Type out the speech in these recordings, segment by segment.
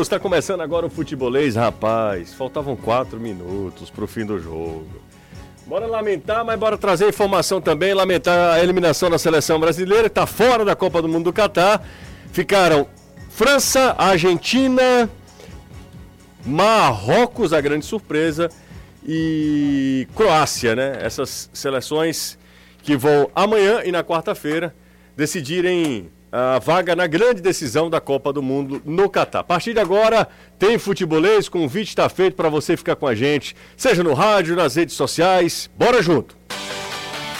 Está começando agora o futebolês, rapaz. Faltavam quatro minutos para o fim do jogo. Bora lamentar, mas bora trazer informação também. Lamentar a eliminação da seleção brasileira, que está fora da Copa do Mundo do Catar. Ficaram França, Argentina, Marrocos, a grande surpresa, e Croácia, né? Essas seleções que vão amanhã e na quarta-feira decidirem a vaga na grande decisão da Copa do Mundo no Catar. A partir de agora, tem futebolês, convite está feito para você ficar com a gente, seja no rádio, nas redes sociais. Bora junto!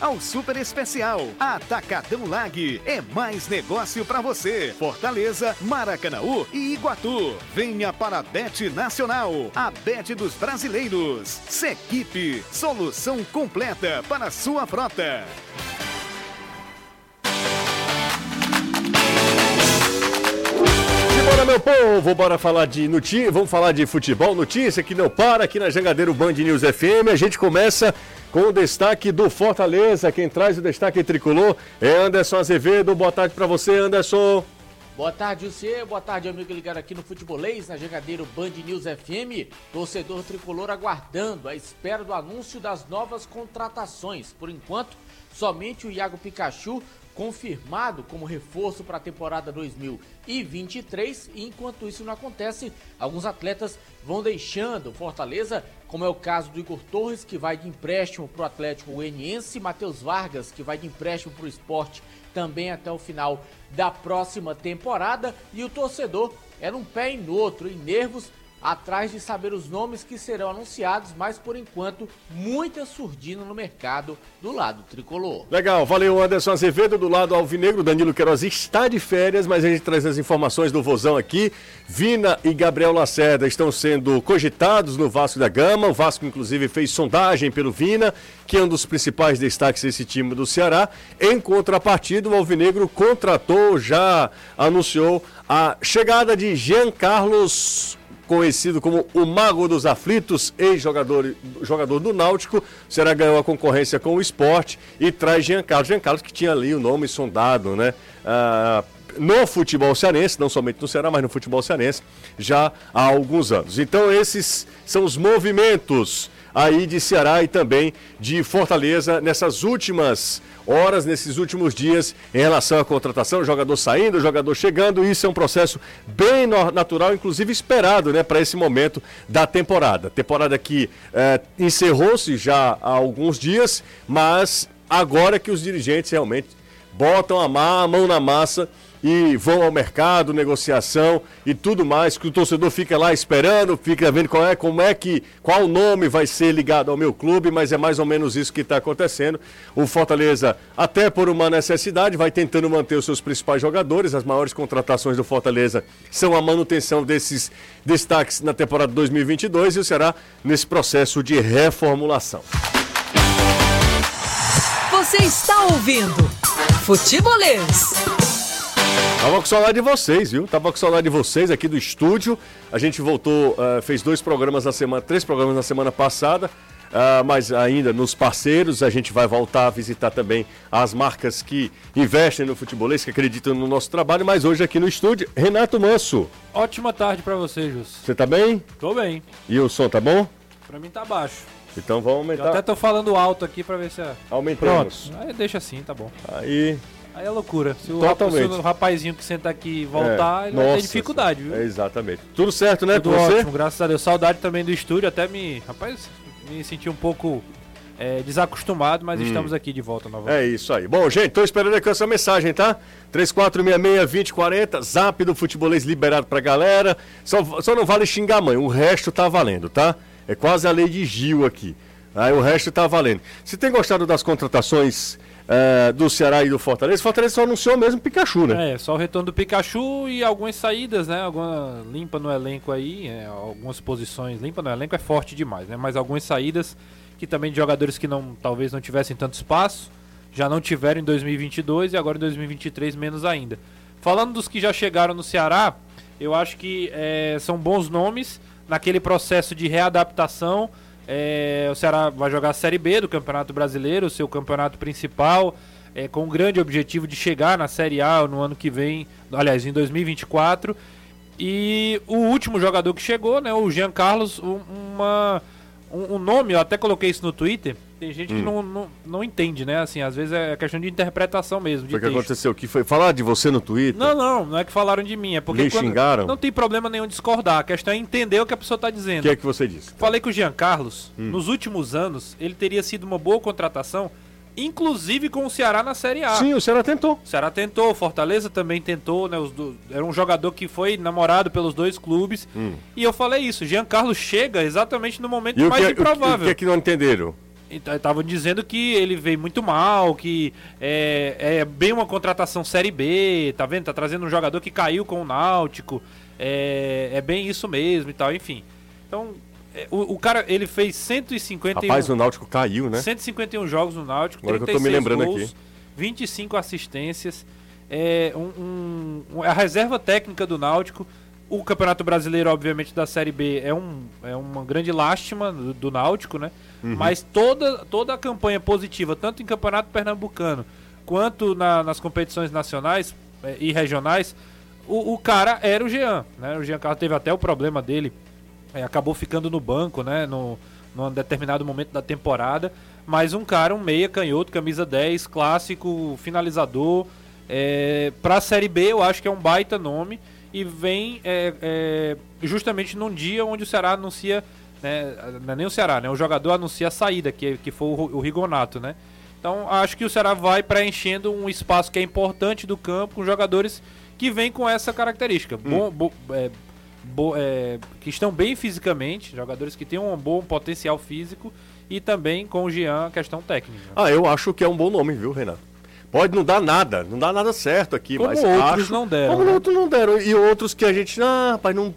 ao super especial. Atacadão Lag, é mais negócio para você. Fortaleza, Maracanaú e Iguatu. Venha para a Bet Nacional, a Bet dos brasileiros. Sequipe, solução completa para sua frota. Bora, meu povo, bora falar de notícia, vamos falar de futebol, notícia que não para aqui na Jangadeiro Band News FM. A gente começa com o destaque do Fortaleza. Quem traz o destaque tricolor é Anderson Azevedo. Boa tarde para você, Anderson. Boa tarde, você. Boa tarde, amigo ligado aqui no Futebolês, na Jangadeiro Band News FM. Torcedor tricolor aguardando a espera do anúncio das novas contratações. Por enquanto, somente o Iago Pikachu confirmado como reforço para a temporada 2023. E enquanto isso não acontece, alguns atletas vão deixando Fortaleza, como é o caso do Igor Torres, que vai de empréstimo para o Atlético Goianiense, Matheus Vargas, que vai de empréstimo para o esporte também até o final da próxima temporada. E o torcedor era um pé em outro, em nervos, atrás de saber os nomes que serão anunciados, mas por enquanto muita surdina no mercado do lado tricolor. Legal, valeu Anderson Azevedo do lado alvinegro, Danilo Queiroz está de férias, mas a gente traz as informações do Vozão aqui. Vina e Gabriel Lacerda estão sendo cogitados no Vasco da Gama, o Vasco inclusive fez sondagem pelo Vina, que é um dos principais destaques desse time do Ceará. Em contrapartida, o Alvinegro contratou, já anunciou a chegada de Jean Carlos conhecido como o Mago dos Aflitos, ex-jogador jogador do Náutico, será ganhou a concorrência com o esporte e traz. Jean Carlos que tinha ali o nome sondado, né? Ah, no futebol cearense, não somente no Ceará, mas no futebol cearense, já há alguns anos. Então, esses são os movimentos aí de Ceará e também de Fortaleza nessas últimas horas nesses últimos dias em relação à contratação, jogador saindo, jogador chegando. Isso é um processo bem natural, inclusive esperado, né, para esse momento da temporada. Temporada que é, encerrou-se já há alguns dias, mas agora que os dirigentes realmente botam a mão na massa e vão ao mercado, negociação e tudo mais, que o torcedor fica lá esperando, fica vendo qual é, como é que, qual nome vai ser ligado ao meu clube, mas é mais ou menos isso que está acontecendo. O Fortaleza, até por uma necessidade, vai tentando manter os seus principais jogadores. As maiores contratações do Fortaleza são a manutenção desses destaques na temporada 2022 e o Ceará nesse processo de reformulação. Você está ouvindo Futebolês. Tava com saudade de vocês, viu? Tava com saudade de vocês aqui do estúdio. A gente voltou, uh, fez dois programas na semana, três programas na semana passada. Uh, mas ainda nos parceiros, a gente vai voltar a visitar também as marcas que investem no futebolês, que acreditam no nosso trabalho, mas hoje aqui no estúdio, Renato Manso. Ótima tarde para você, Jus. Você tá bem? Tô bem. E o som tá bom? Pra mim tá baixo. Então vamos aumentar. Eu até tô falando alto aqui pra ver se... Aumentamos. Pronto. Aí deixa assim, tá bom. Aí... Aí é loucura. Se o, Totalmente. o rapazinho que senta aqui voltar, É, ele vai nossa ter dificuldade, viu? É, exatamente. Tudo certo, né, Tudo com você? ótimo, graças a Deus. Saudade também do estúdio, até me. Rapaz, me senti um pouco é, desacostumado, mas estamos aqui de volta novamente. É isso aí. Bom, gente, tô esperando aqui essa mensagem, tá? 3466-2040, zap do futebolês liberado pra galera. Só, só não vale xingar a mãe, o resto tá valendo, tá? É quase a lei de Gil aqui. Aí o resto tá valendo. Se tem gostado das contratações é, do Ceará e do Fortaleza. Fortaleza só anunciou mesmo Pikachu, né? É, só o retorno do Pikachu e algumas saídas, né? Alguma limpa no elenco aí, é, algumas posições. Limpa no elenco é forte demais, né? Mas algumas saídas que também de jogadores que não talvez não tivessem tanto espaço, já não tiveram em 2022 e agora em 2023 menos ainda. Falando dos que já chegaram no Ceará, eu acho que é, são bons nomes naquele processo de readaptação. É, o Ceará vai jogar a Série B do Campeonato Brasileiro, seu campeonato principal, é, com o grande objetivo de chegar na Série A no ano que vem, aliás, em 2024. E o último jogador que chegou, né, o Jean Carlos, uma um, um, nome, eu até coloquei isso no Twitter. Tem gente hum. que não, não, não, entende, né? Assim, às vezes é questão de interpretação mesmo. o que aconteceu? O que foi? Falar de você no Twitter? Não, não, não é que falaram de mim. É porque. Me xingaram? Não tem problema nenhum discordar. A questão é entender o que a pessoa está dizendo. O que é que você disse? Falei que o Jean Carlos, hum. nos últimos anos, ele teria sido uma boa contratação inclusive com o Ceará na Série A. Sim, o Ceará tentou. O Ceará tentou, o Fortaleza também tentou, né? Do... Era um jogador que foi namorado pelos dois clubes. Hum. E eu falei isso, Jean Carlos chega exatamente no momento e mais que, improvável. O que, o que é que não entenderam? Estavam dizendo que ele veio muito mal, que é, é, bem uma contratação Série B, tá vendo? Tá trazendo um jogador que caiu com o Náutico. É, é bem isso mesmo e tal, enfim. Então, é, o, o, cara, ele fez 151... Rapaz, o Náutico caiu, né? 151 jogos no Náutico, Agora 36 que eu tô me lembrando gols, aqui. 25 assistências. É, um, um, a reserva técnica do Náutico. O Campeonato Brasileiro, obviamente, da Série B é, um, é uma grande lástima do, do Náutico, né? Uhum. Mas toda, toda a campanha positiva, tanto em Campeonato Pernambucano quanto na, nas competições nacionais é, e regionais, o, o, cara era o Jean, né? O Jean Carlos teve até o problema dele é, acabou ficando no banco, né? No, num determinado momento da temporada. Mas um cara, um meia canhoto, camisa 10, clássico, finalizador. É, para a Série B, eu acho que é um baita nome. E vem é, é, justamente num dia onde o Ceará anuncia. Né, não é nem o Ceará, né? O jogador anuncia a saída, que, que foi o, o Rigonato, né? Então acho que o Ceará vai preenchendo um espaço que é importante do campo com jogadores que vêm com essa característica. Hum. Bom, bo, é, é, que estão bem fisicamente, jogadores que têm um bom potencial físico e também com o Jean a questão técnica. Ah, eu acho que é um bom nome, viu, Renato? Pode não dar nada, não dá nada certo aqui, como mas outros acho, não deram. Como né? outros não deram. E outros que a gente, ah, rapaz, não,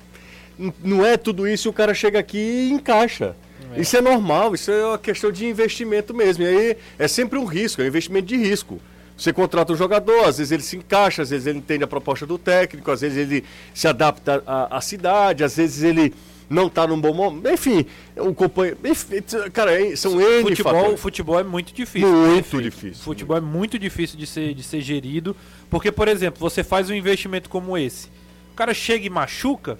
não é tudo isso e o cara chega aqui e encaixa. É. Isso é normal, isso é uma questão de investimento mesmo. E aí é sempre um risco, é um investimento de risco. Você contrata um jogador, às vezes ele se encaixa, às vezes ele entende a proposta do técnico, às vezes ele se adapta à, à cidade, às vezes ele não está num bom momento. Enfim, o companheiro. Cara, são N futebol, fatores. futebol é muito difícil. Muito difícil. Futebol é muito difícil de ser, de ser gerido. Porque, por exemplo, você faz um investimento como esse. O cara chega e machuca.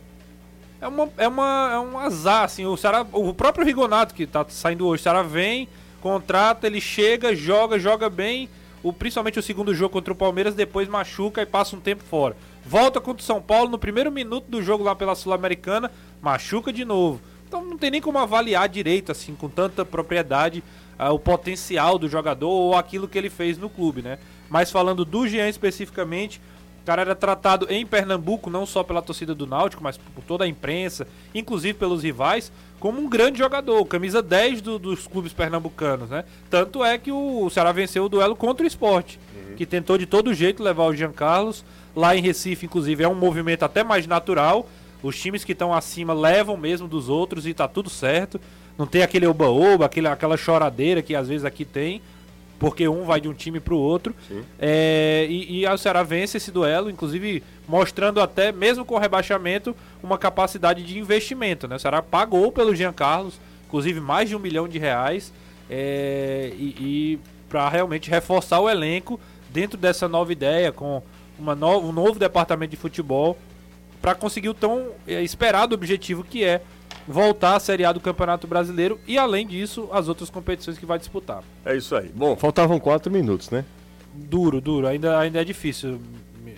É, uma, é, uma, é um azar, assim. O, o próprio Rigonato, que está saindo hoje, o Ceará vem, contrata, ele chega, joga, joga bem o, principalmente o segundo jogo contra o Palmeiras, depois machuca e passa um tempo fora. Volta contra o São Paulo no primeiro minuto do jogo lá pela Sul-Americana, machuca de novo. Então não tem nem como avaliar direito, assim, com tanta propriedade, uh, o potencial do jogador ou aquilo que ele fez no clube, né? Mas falando do Jean especificamente, o cara era tratado em Pernambuco, não só pela torcida do Náutico, mas por toda a imprensa, inclusive pelos rivais, como um grande jogador, camisa 10 do, dos clubes pernambucanos, né? Tanto é que o Ceará venceu o duelo contra o esporte, uhum. que tentou de todo jeito levar o Jean Carlos. Lá em Recife, inclusive, é um movimento até mais natural. Os times que estão acima levam mesmo dos outros e tá tudo certo. Não tem aquele oba-oba, aquela choradeira que às vezes aqui tem porque um vai de um time para o outro. É, e, e o Ceará vence esse duelo, inclusive mostrando até, mesmo com o rebaixamento, uma capacidade de investimento. Né? O Ceará pagou pelo Jean Carlos, inclusive mais de um milhão de reais, é, e, e para realmente reforçar o elenco dentro dessa nova ideia, com uma no, um novo departamento de futebol, para conseguir o tão é, esperado objetivo que é voltar à Série A do Campeonato Brasileiro e, além disso, as outras competições que vai disputar. É isso aí. Bom, faltavam quatro minutos, né? Duro, duro. Ainda, ainda é difícil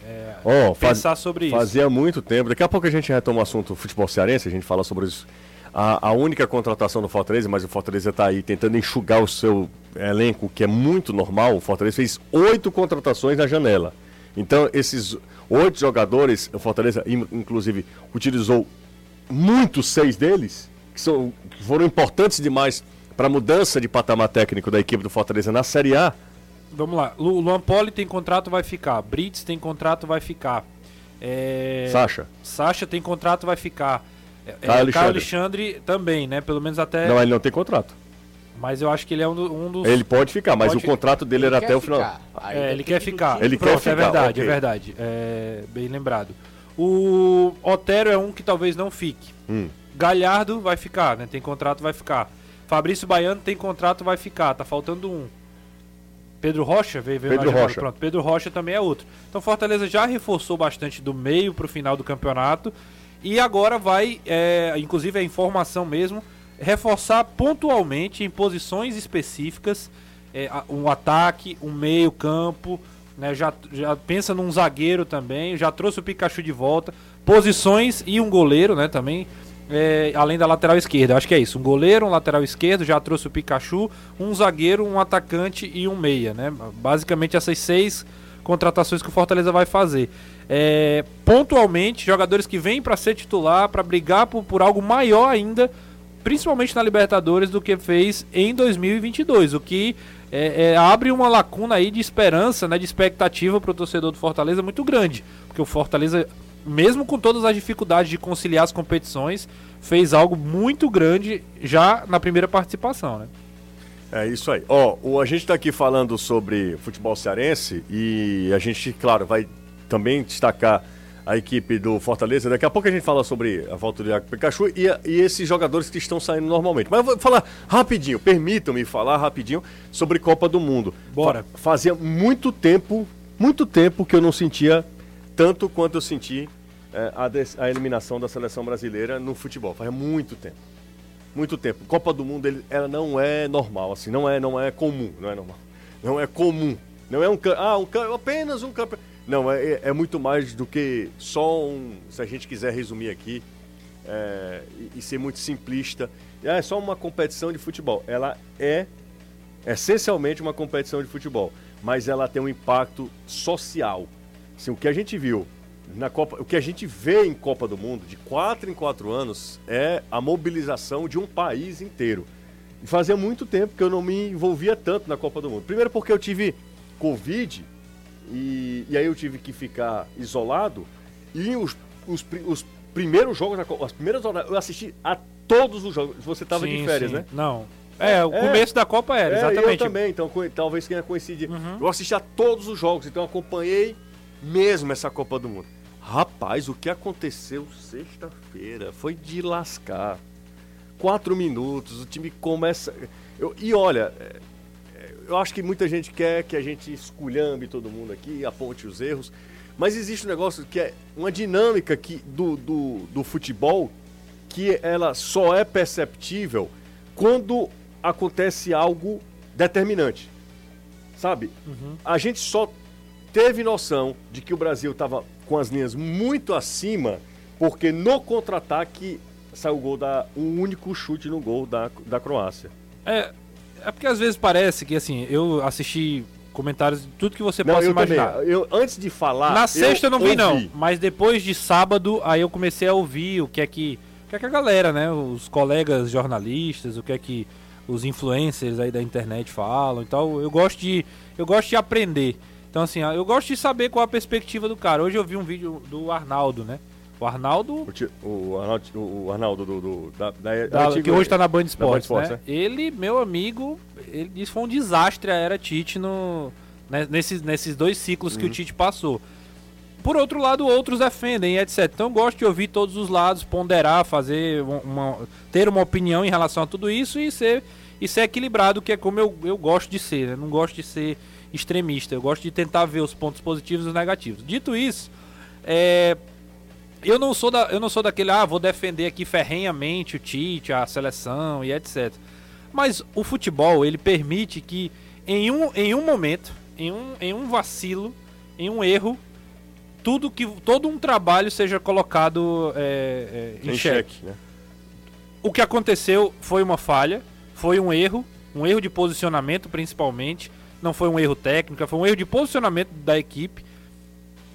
é, oh, pensar faz, sobre isso. Fazia muito tempo. Daqui a pouco a gente retoma o assunto futebol cearense, a gente fala sobre isso. A, a única contratação do Fortaleza, mas o Fortaleza está aí tentando enxugar o seu elenco, que é muito normal. O Fortaleza fez oito contratações na janela. Então, esses oito jogadores, o Fortaleza, inclusive, utilizou muitos seis deles, que, são, que foram importantes demais para a mudança de patamar técnico da equipe do Fortaleza na Série A, vamos lá. Lu- Luan Poli tem contrato, vai ficar. Brits tem contrato, vai ficar. É, Sacha. Sacha tem contrato, vai ficar. É, Caio é, Caio Alexandre. Alexandre também, né? Pelo menos até. Não, ele não tem contrato. Mas eu acho que ele é um, do- um dos. Ele pode ficar, mas Pode o contrato dele era quer até o final. É, ele quer do ficar. Ele quer Pronto, ficar, é verdade, ok. é verdade. É, bem lembrado. O Otero é um que talvez não fique. Hum. Galhardo vai ficar, né? Tem contrato, vai ficar. Fabrício Baiano tem contrato, vai ficar. Tá faltando um. Pedro Rocha veio, veio na Pedro Rocha. Pronto, Pedro Rocha também é outro. Então Fortaleza já reforçou bastante do meio pro final do campeonato. E agora vai, é, inclusive a informação mesmo, reforçar pontualmente em posições específicas é, um ataque, um meio campo, né, já, já pensa num zagueiro também, já trouxe o Pikachu de volta, posições e um goleiro, né, também, é, além da lateral esquerda. Acho que é isso, um goleiro, um lateral esquerdo, já trouxe o Pikachu, um zagueiro, um atacante e um meia, né? Basicamente essas seis contratações que o Fortaleza vai fazer. É, pontualmente, jogadores que vêm para ser titular, para brigar por, por algo maior ainda, principalmente na Libertadores, do que fez em 2022, o que é, é, abre uma lacuna aí de esperança, né, de expectativa para o torcedor do Fortaleza muito grande, porque o Fortaleza, mesmo com todas as dificuldades de conciliar as competições, fez algo muito grande já na primeira participação, né? É isso aí. Ó, o, a gente está aqui falando sobre futebol cearense e a gente, claro, vai também destacar a equipe do Fortaleza. Daqui a pouco a gente fala sobre a volta do Iago Pikachu e, e esses jogadores que estão saindo normalmente. Mas eu vou falar rapidinho, permitam-me falar rapidinho sobre Copa do Mundo. Bora. Fa- fazia muito tempo, muito tempo que eu não sentia tanto quanto eu senti é, a, a eliminação da seleção brasileira no futebol. Faz muito tempo muito tempo. Copa do Mundo ele, ela não é normal, assim, não é, não é comum, não é normal. Não é comum. Não é um ah, um apenas um campeonato. Não, é, é- é muito mais do que só um, se a gente quiser resumir aqui é, e, e ser muito simplista, é só uma competição de futebol. Ela é essencialmente uma competição de futebol, mas ela tem um impacto social. Assim, o que a gente viu na Copa, o que a gente vê em Copa do Mundo de quatro em quatro anos é a mobilização de um país inteiro. E fazia muito tempo que eu não me envolvia tanto na Copa do Mundo. Primeiro porque eu tive Covid e, e aí eu tive que ficar isolado e os, os, os primeiros jogos, da Copa- as primeiras horas, eu assisti a todos os jogos. Você estava de férias, sim. né? Não. É, o É. começo da Copa era, É, exatamente. eu também, então talvez tenha coincidido. Uhum. Eu assisti a todos os jogos, então acompanhei mesmo essa Copa do Mundo. Rapaz, o que aconteceu sexta-feira foi de lascar. Quatro minutos, o time começa. eu- e olha, é, eu acho que muita gente quer que a gente esculhambe todo mundo aqui, aponte os erros. Mas existe um negócio que é uma dinâmica que, do, do, do futebol que ela só é perceptível quando acontece algo determinante. Sabe? A gente só teve noção de que o Brasil estava com as linhas muito acima, porque no contra-ataque saiu o gol da. um único chute no gol da, da Croácia. É, é porque às vezes parece que assim, eu assisti comentários de tudo que você Não, possa eu imaginar. também. Eu, antes de falar. Na sexta eu não vi, não. Mas depois de sábado, aí eu comecei a ouvir o que é que. O que é que a galera, né? Os colegas jornalistas, o que é que os influencers aí da internet falam e tal. Eu gosto de. Eu gosto de aprender. Então, assim, eu gosto de saber qual a perspectiva do cara. Hoje eu vi um vídeo do Arnaldo, né? O Arnaldo, O, ti- o Arnaldo, o Arnaldo do, do- da, da- da- que hoje tá na Band Esportes, né? né? Ele, meu amigo, ele que foi um desastre a era Tite no, né, nesses, nesses dois ciclos Uhum. que o Tite passou. Por outro lado, outros defendem, etc. Então eu gosto de ouvir todos os lados, ponderar, fazer uma- ter uma opinião em relação a tudo isso e ser, e ser equilibrado, que é como eu, eu gosto de ser. né? Não gosto de ser extremista. Eu gosto de tentar ver os pontos positivos e os negativos. Dito isso, é, eu não sou da, eu não sou daquele, ah, vou defender aqui ferrenhamente o Tite, a seleção e etc. Mas o futebol, ele permite que em um, em um momento, em um, em um vacilo, em um erro, tudo que todo um trabalho seja colocado é, é, em, em xeque. xeque, né? O que aconteceu foi uma falha, foi um erro, um erro de posicionamento principalmente, não foi um erro técnico, foi um erro de posicionamento da equipe.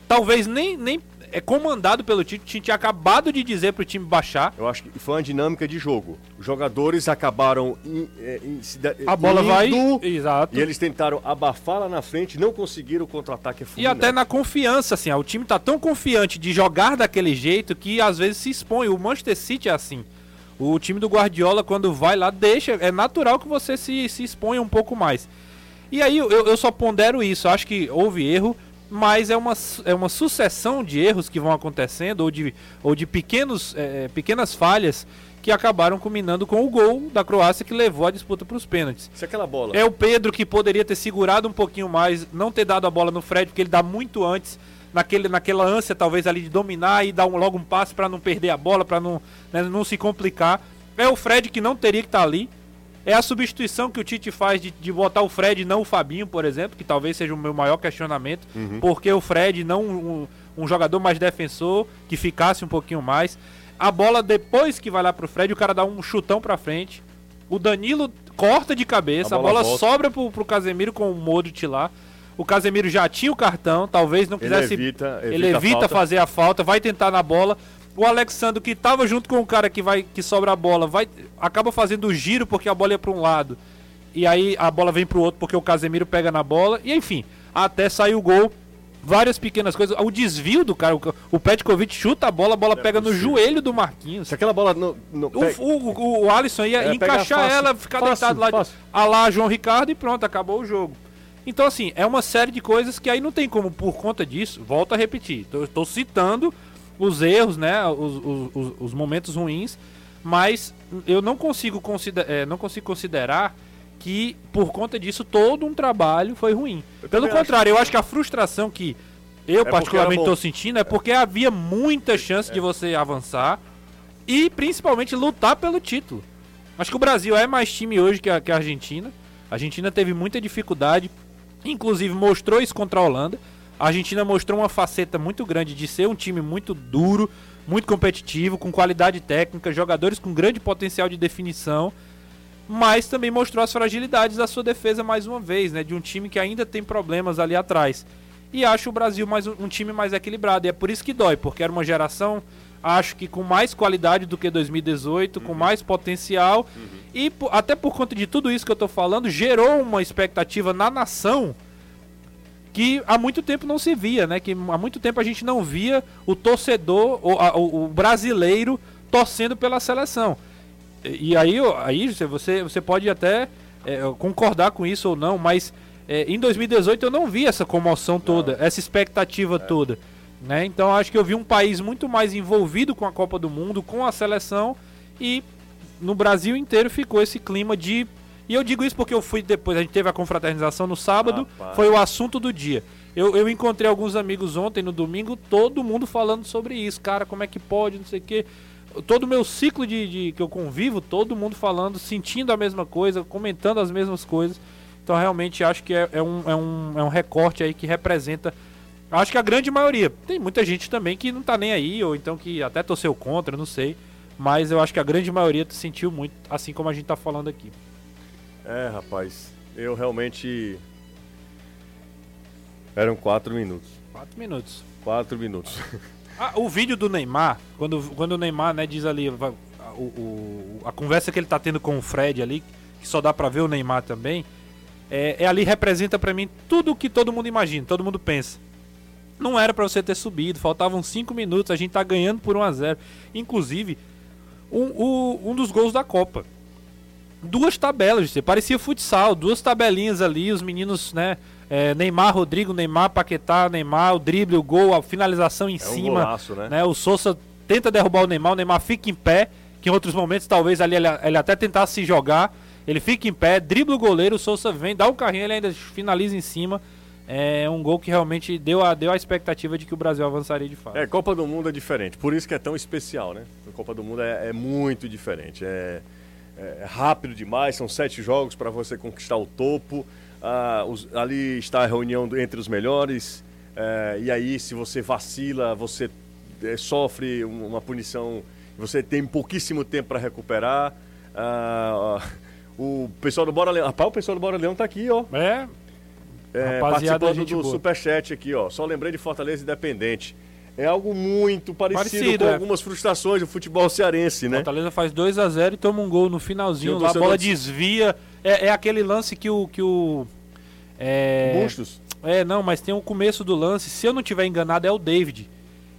Talvez nem, nem é comandado pelo Tite. O Tite tinha acabado de dizer pro time baixar. Eu acho que foi uma dinâmica de jogo. Os jogadores acabaram in, é, in, A bola vai. indo, Exato. E eles tentaram abafar lá na frente, não conseguiram o contra-ataque. E até na confiança, assim, ó, o time tá tão confiante de jogar daquele jeito que às vezes se expõe. O Manchester City é assim. O time do Guardiola, quando vai lá, deixa. É natural que você se, se exponha um pouco mais. E aí eu, eu só pondero isso. Acho que houve erro, mas é uma, é uma sucessão de erros que vão acontecendo, ou de, ou de pequenos, eh, pequenas falhas que acabaram culminando com o gol da Croácia que levou a disputa para os pênaltis. Se aquela bola. É o Pedro que poderia ter segurado um pouquinho mais, não ter dado a bola no Fred, porque ele dá muito antes, naquele, naquela ânsia talvez ali de dominar e dar um, logo um passe para não perder a bola, para não, né, não se complicar. É o Fred que não teria que estar ali. É a substituição que o Tite faz de, de botar o Fred e não o Fabinho, por exemplo, que talvez seja o meu maior questionamento. Porque o Fred não um, um jogador mais defensor, que ficasse um pouquinho mais. A bola depois que vai lá pro Fred, o cara dá um chutão pra frente. O Danilo corta de cabeça, A a bola bola, volta. sobra pro, pro Casemiro com o Modric lá. O Casemiro já tinha o cartão, talvez não Ele quisesse. evita- ele evita a evita fazer a falta, vai tentar na bola. O Alexandre que tava junto com o cara que vai que sobra a bola, vai acaba fazendo o giro porque a bola ia para um lado. E aí a bola vem pro outro porque o Casemiro pega na bola e enfim, até sair o gol. Várias pequenas coisas. O desvio do cara, o, o Petkovic chuta a bola, a bola pega no joelho do Marquinhos. Se aquela bola não. não O, pega- o, o, o Alisson ia É, encaixar fácil, ela, ficar fácil, deitado lá, fácil. a lá João Ricardo e pronto, acabou o jogo. Então, assim, é uma série de coisas que aí não tem como, por conta disso, volto a repetir. Estou citando os erros, né? Os, os, os- os momentos ruins, mas eu não consigo, consider, é, não consigo considerar que, por conta disso, todo um trabalho foi ruim. Eu Pelo contrário, eu acho que a frustração que eu, porque particularmente, estou sentindo é porque havia muita chance de você avançar e principalmente lutar pelo título. Acho que o Brasil é mais time hoje que a, que a Argentina. A Argentina teve muita dificuldade, inclusive mostrou isso contra a Holanda. A Argentina mostrou uma faceta muito grande de ser um time muito duro, muito competitivo, com qualidade técnica, jogadores com grande potencial de definição, mas também mostrou as fragilidades da sua defesa mais uma vez, né? De um time que ainda tem problemas ali atrás. E acho o Brasil mais um, um time mais equilibrado. E é por isso que dói, porque era uma geração, acho que com mais qualidade do que 2018, com mais potencial. E po- até por conta de tudo isso que eu tô falando, gerou uma expectativa na nação que há muito tempo não se via, né? Que há muito tempo a gente não via o torcedor, o, a- o- brasileiro torcendo pela seleção. E, e aí, aí você, você pode até é, concordar com isso ou não, mas é, em 2018 eu não vi essa comoção toda, essa expectativa toda. Né? Então acho que eu vi um país muito mais envolvido com a Copa do Mundo, com a seleção, e no Brasil inteiro ficou esse clima de. E eu digo isso porque eu fui depois, a gente teve a confraternização no sábado, Rapaz. foi o assunto do dia. Eu, eu encontrei alguns amigos ontem, no domingo, todo mundo falando sobre isso. Cara, como é que pode, não sei o quê. Todo o meu ciclo de, de- que eu convivo, todo mundo falando, sentindo a mesma coisa, comentando as mesmas coisas. Então realmente acho que é, é um, é, um, é um recorte aí que representa. Acho que a grande maioria. Tem muita gente também que não tá nem aí, ou então que até torceu contra, não sei. Mas eu acho que a grande maioria sentiu muito, assim como a gente tá falando aqui. É, rapaz. Eu realmente. Eram quatro minutos. Quatro minutos. Quatro minutos. Ah, o vídeo do Neymar, quando, quando o Neymar, né, diz ali a, o- a conversa que ele tá tendo com o Fred ali, que só dá pra ver o Neymar também, é, é ali representa pra mim tudo o que todo mundo imagina, todo mundo pensa. Não era pra você ter subido, faltavam 5 minutos, a gente tá ganhando por 1 a 0 Inclusive, um, o- um dos gols da Copa. Duas tabelas, você parecia futsal, duas tabelinhas ali, os meninos, né? é, Neymar, Rodrigo, Neymar, Paquetá, Neymar, o drible, o gol, a finalização em É um cima. golaço, né? né? O Souza tenta derrubar o Neymar, o Neymar fica em pé, que em outros momentos talvez ali ele, ele até tentasse se jogar. Ele fica em pé, dribla o goleiro, o Souza vem, dá o carrinho, ele ainda finaliza em cima. É um gol que realmente deu a, deu a expectativa de que o Brasil avançaria de fato. É, Copa do Mundo é diferente. Por isso que é tão especial, né? A Copa do Mundo é, é muito diferente. É, é rápido demais, são sete jogos para você conquistar o topo. Ah, os- ali está a reunião entre os melhores. é, e aí, se você vacila, você é, sofre um- uma punição. Você tem pouquíssimo tempo para recuperar. Ah, o pessoal do Bora Leão. Rapaz, o pessoal do Bora Leão tá aqui, ó. É, É, Rapaziada, participando do boa. Superchat aqui, ó. Só lembrei de Fortaleza Independente. É algo muito parecido, Parecido, com é. algumas frustrações do futebol cearense, né? Fortaleza faz 2 a 0 e toma um gol no finalzinho. Lá a bola de- desvia. É, é aquele lance que o. Que o é, Bustos. é, não, mas tem o começo do lance. Se eu não tiver enganado, é o David.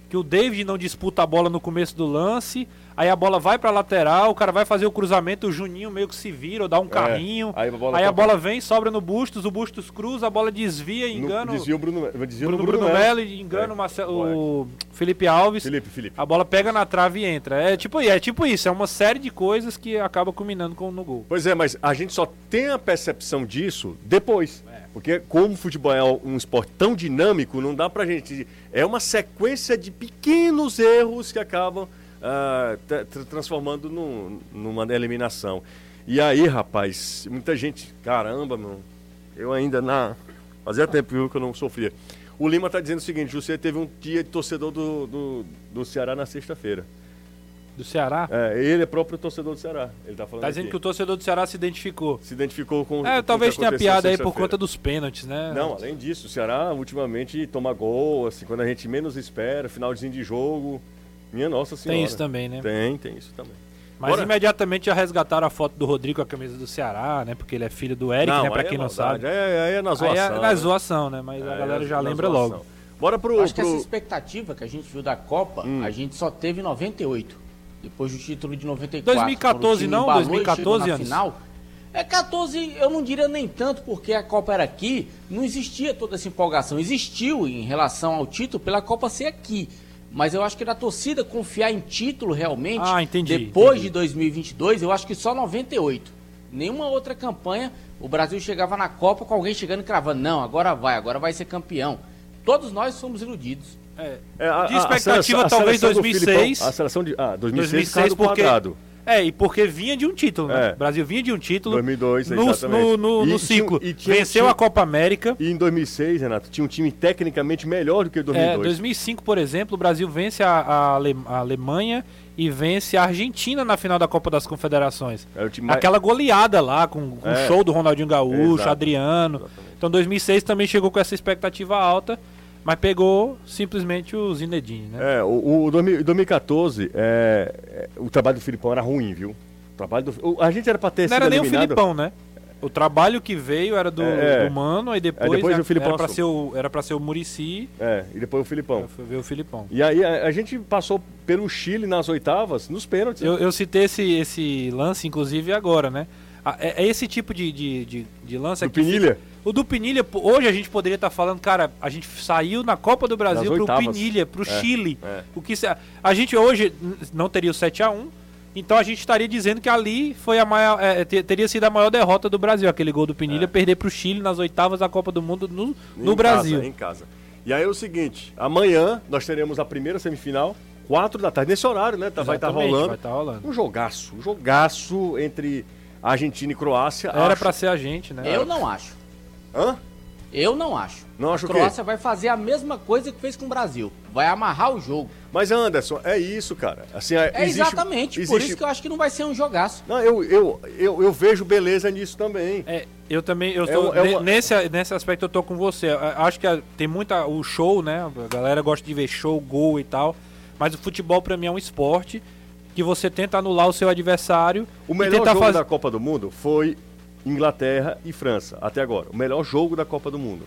Que o David não disputa a bola no começo do lance. Aí a bola vai pra lateral, o cara vai fazer o cruzamento, o Juninho meio que se vira ou dá um carrinho. aí a bola aí a bola vem, sobra no Bustos, o Bustos cruza, a bola desvia, engana. Desvia o Bruno, desvia Bruno, no Bruno, Bruno, Melo e engana É, o, Marcelo- o Felipe Alves. Felipe, Felipe. A bola pega na trave e entra. É tipo, é tipo isso, é uma série de coisas que acaba culminando com, no gol. Pois é, mas a gente só tem a percepção disso depois. Porque como o futebol é um esporte tão dinâmico, não dá pra gente... É uma sequência de pequenos erros que acabam ah, tra- tra- transformando num- numa eliminação. E aí, rapaz, muita gente... Caramba, meu... Eu ainda na... Fazia tempo que eu não sofria. O Lima tá dizendo o seguinte, você teve um dia de torcedor do, do, do Ceará na sexta-feira. Do Ceará. É, ele é próprio torcedor do Ceará. Ele tá falando Tá dizendo aqui. que o torcedor do Ceará se identificou. se identificou com É, com o talvez tenha piada aí por conta dos pênaltis, né? Não, além disso, o Ceará ultimamente toma gol, assim, quando a gente menos espera, finalzinho de jogo. Minha nossa senhora. Tem isso também, né? Tem, tem isso também. Mas Bora. imediatamente já resgataram a foto do Rodrigo com a camisa do Ceará, né? Porque ele é filho do Eric, né? Pra aí quem é não sabe. Aí é, aí é na Aí zoação. é na né? zoação, né? Mas a É, galera já na lembra logo. Bora pro... Eu acho que pro- essa expectativa que a gente viu da Copa, Hum. a gente só teve em 98. Depois do título de 94. 2014 quando o time não? embalou e 2014 chegou na anos? final. É 14, eu não diria nem tanto, porque a Copa era aqui, não existia toda essa empolgação. Existiu em relação ao título pela Copa ser aqui. Mas eu acho que da torcida confiar em título realmente, Ah, entendi, depois entendi. de 2022, eu acho que só 98. Nenhuma outra campanha, o Brasil chegava na Copa com alguém chegando e cravando, não, agora vai, agora vai ser campeão. Todos nós somos iludidos. É, É, a- de a- a expectativa, seleção- a talvez seleção do 2006. Filipão- a seleção de... Ah, 2006, 2006 Ricardo porque Quadrado. É, e porque vinha de um título, né? É. O Brasil vinha de um título. 2002, no, exatamente. no, no, E no ciclo. e tinha- Venceu tinha- a Copa América. E em 2006, Renato, tinha um time tecnicamente melhor do que o É, 2002. 2005, por exemplo, o Brasil vence a, a Ale- a Alemanha e vence a Argentina na final da Copa das Confederações. Mais- Aquela goleada lá, com, com É. o show do Ronaldinho Gaúcho, Exato. Adriano. Exatamente. Então 2006 também chegou com essa expectativa alta, mas pegou simplesmente o Zinedine, né? É, o, o 2000 2014, é, é, o trabalho do Filipão era ruim, viu? O trabalho do, o- a gente era pra ter Não sido era nem o eliminado. Filipão, né? O trabalho que veio era do, É. do Mano, aí depois, Aí depois era, o Filipão era, pra assume. ser o, era pra ser o Murici, É, e depois o Filipão. ver o Filipão. E aí a, a gente passou pelo Chile nas oitavas, nos pênaltis. Eu, eu citei esse, esse lance, inclusive, agora, né? É, é esse tipo de, de, de, de lance Do aqui. Pinilha? O do Pinilha, hoje a gente poderia estar falando, cara, a gente saiu na Copa do Brasil pro oitavas. Pinilha, pro É, Chile. é. O que se- a gente hoje não teria o 7 a 1 então a gente estaria dizendo que ali foi a maior, é, te- teria sido a maior derrota do Brasil, aquele gol do Pinilha, perder pro Chile nas oitavas da Copa do Mundo no, no Em Brasil. Casa, em casa. E aí é o seguinte, amanhã nós teremos a primeira semifinal, 4 da tarde, nesse horário, né? Tá- Vai estar Exatamente, rolando. Vai estar rolando. Um jogaço, um jogaço entre Argentina e Croácia. Era pra ser a gente, né? Eu não acho. Hã? Eu não acho. Não acho a? Croácia vai fazer a mesma coisa que fez com o Brasil. Vai amarrar o jogo. Mas Anderson, é isso, cara. Assim, é, É existe- exatamente. Por existe- isso que eu acho que não vai ser um jogaço. Não, eu, eu, eu, eu vejo beleza nisso também. É, eu também, eu É tô, é uma- nesse, nesse aspecto eu tô com você. Acho que tem muita o show, né? A galera gosta de ver show, gol e tal. Mas o futebol pra mim é um esporte que você tenta anular o seu adversário O e melhor jogo fazer. da Copa do Mundo foi Inglaterra e França, até agora. O melhor jogo da Copa do Mundo.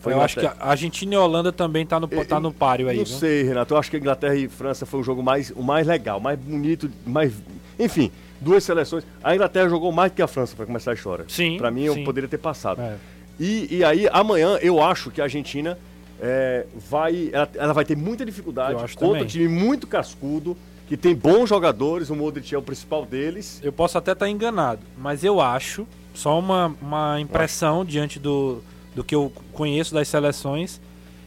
Foi Eu acho que Inglaterra. a Argentina e a Holanda também tá no, tá no páreo aí, Não viu? sei, Renato. Eu acho que a Inglaterra e França foi o jogo mais, o mais legal, mais bonito, mais. Enfim, duas seleções. A Inglaterra jogou mais do que a França para começar a história. Sim, Pra mim, eu sim. poderia ter passado. É. E, e aí, amanhã, eu acho que a Argentina é, vai. Ela, ela vai ter muita dificuldade Eu contra também. um time muito cascudo, que tem bons jogadores. O Modric é o principal deles. Eu posso até estar enganado, mas eu acho, só uma, uma impressão diante do, do que eu conheço das seleções,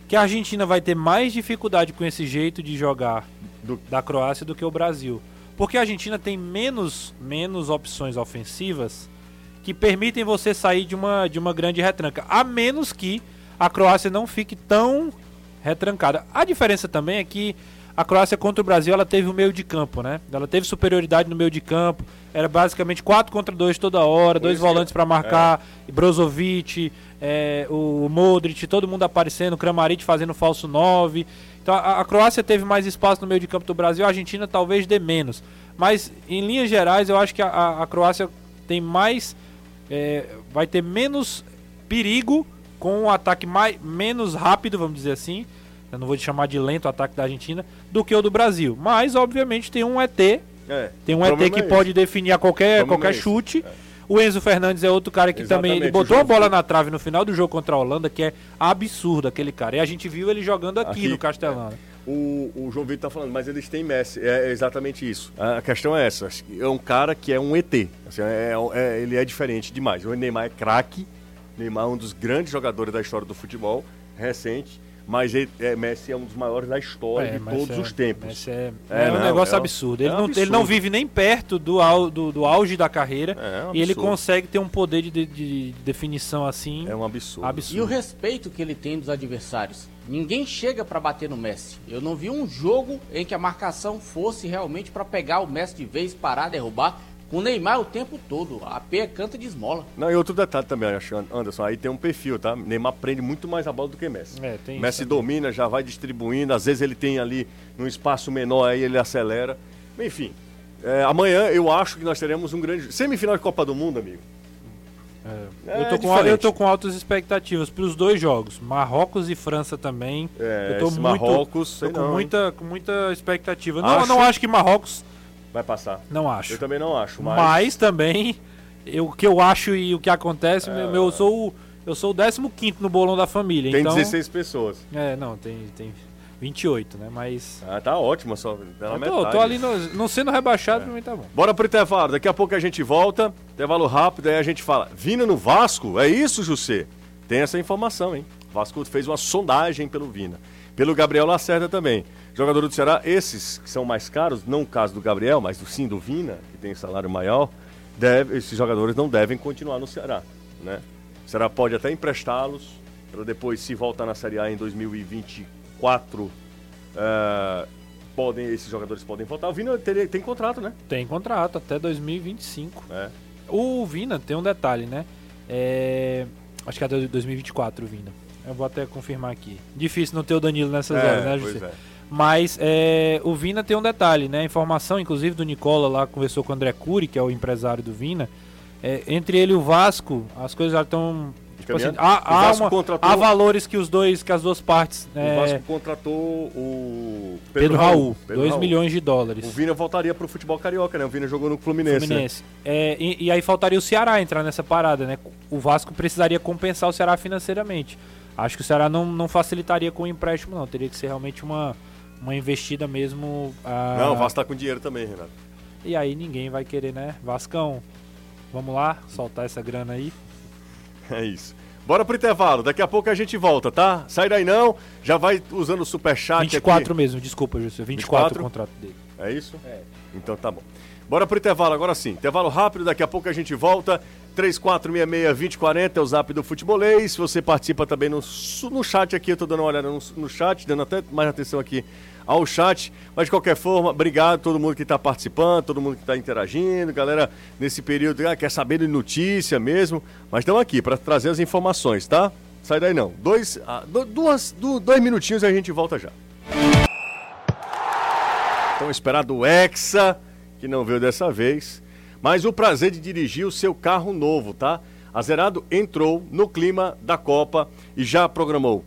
que a Argentina vai ter mais dificuldade com esse jeito de jogar Do- da Croácia do que o Brasil. Porque a Argentina tem menos, menos opções ofensivas que permitem você sair de uma, de uma grande retranca. A menos que a Croácia não fique tão retrancada. A diferença também é que a Croácia contra o Brasil ela teve o meio de campo, né? Ela teve superioridade no meio de campo. Era basicamente 4 contra 2 toda hora, dois isso que- volantes para marcar, Brozovic, é, o Modric, todo mundo aparecendo, o Kramaric fazendo falso 9. Então a, a Croácia teve mais espaço no meio de campo do Brasil, a Argentina talvez dê menos. Mas em linhas gerais, eu acho que a, a, a Croácia tem mais. é, vai ter menos perigo com um ataque mais, menos rápido, vamos dizer assim. Eu não vou chamar de lento o ataque da Argentina, do que o do Brasil. Mas, obviamente, tem um ET. É, Tem um ET que é pode definir a qualquer, problema qualquer é chute. O Enzo Fernandes é outro cara que também ele Exatamente, botou a bola foi- na trave no final do jogo contra a Holanda, que é absurdo aquele cara. E a gente viu ele jogando aqui, Aqui, no Castelão. O, o João Vitor tá falando, mas eles têm Messi. É exatamente isso. A questão é essa. É um cara que é um ET. Assim, é- é- ele é diferente demais. O Neymar é craque. Neymar é um dos grandes jogadores da história do futebol recente. Mas ele, é, Messi é um dos maiores da história de mas todos é- os tempos. É, É, é um não, negócio é absurdo. é Ele, um não, ele não absurdo. vive nem perto do, au- do, do auge da carreira. É, um e ele absurdo. consegue ter um poder de, de- de definição assim. É um absurdo. absurdo. E o respeito que ele tem dos adversários. Ninguém chega pra bater no Messi. Eu não vi um jogo em que a marcação fosse realmente pra pegar o Messi de vez, parar, derrubar. Com o Neymar o tempo todo. A P canta de esmola. Não, e outro detalhe também, Anderson, aí tem um perfil, tá? Neymar prende muito mais a bola do que Messi. É, tem Messi isso domina, já vai distribuindo, às vezes ele tem ali num espaço menor, aí ele acelera. Enfim, é, amanhã eu acho que nós teremos um grande. Semifinal de Copa do Mundo, amigo. É eu, tô com, diferente. eu tô com altas expectativas para os dois jogos, Marrocos e França também. É, eu tô esse muito, Marrocos, tô com não, hein? muita, com muita expectativa. Não, Acho- eu não acho que Marrocos, Vai passar. não acho. Eu também não acho, mas. Mas, também eu, o que eu acho e o que acontece, meu, meu, eu sou o- eu sou o 15 no bolão da família, Tem então 16 pessoas. É, não, tem tem 28, né? Mas Ah, tá ótimo, só. Na eu metade. tô, tô ali no, não sendo rebaixado, pra mim tá bom. Bora pro intervalo, daqui a pouco a gente volta. Intervalo rápido, aí a gente fala. Vina no Vasco? É isso, José? Tem essa informação, hein? O Vasco fez uma sondagem pelo Vina. Pelo Gabriel Lacerda também. Jogador do Ceará, esses que são mais caros, não o caso do Gabriel, mas do sim do Vina, que tem salário maior, deve- esses jogadores não devem continuar no Ceará, né? O Ceará pode até emprestá-los, para depois, se voltar na Série A em 2024, eh, podem, esses jogadores podem voltar. O Vina teria- tem contrato, né? Tem contrato até 2025. É. O Vina tem um detalhe, né? É, acho que é até 2024 o Vina. Eu vou até confirmar aqui. Difícil não ter o Danilo nessas horas, né, José? é. Mas é, o Vina tem um detalhe, né? Informação, inclusive, do Nicola lá, conversou com o André Cury, que é o empresário do Vina. É, entre ele e o Vasco, as coisas já estão. Tipo assim, há, O há uma- contratou- há valores que os dois, que as duas partes. O é, Vasco contratou o Pedro, Raul, Pedro 2 Raul. milhões de dólares. O Vina voltaria pro futebol carioca, né? O Vina jogou no Fluminense. né? Fluminense. É, e, e aí faltaria o Ceará entrar nessa parada, né? O Vasco precisaria compensar o Ceará financeiramente. Acho que o Ceará não, não facilitaria com o empréstimo, não. Teria que ser realmente uma, uma investida mesmo. ah, Não, o Vasco tá com dinheiro também, Renato. E aí ninguém vai querer, né? Vascão, vamos lá, soltar essa grana aí. É isso. Bora pro intervalo, daqui a pouco a gente volta, tá? Sai daí não, já vai usando o superchat 24 aqui. mesmo, desculpa, Júlio. 24, 24? o contrato dele. É isso? É. Então tá bom. Bora pro intervalo agora sim. Intervalo rápido, daqui a pouco a gente volta. 3466-2040 é o zap do Futebolês. Você participa também no, no chat aqui. Eu tô dando uma olhada no, no chat, dando até mais atenção aqui ao chat. Mas de qualquer forma, obrigado a todo mundo que tá participando, todo mundo que tá interagindo. Galera, nesse período, ah, quer saber de notícia mesmo. Mas estamos aqui para trazer as informações, tá? Sai daí não. Dois, ah, du- duas, du- dois minutinhos e a gente volta já. Tão esperado Hexa, que não veio dessa vez. Mas o prazer de dirigir o seu carro novo, tá? A Zerado entrou no clima da Copa e já programou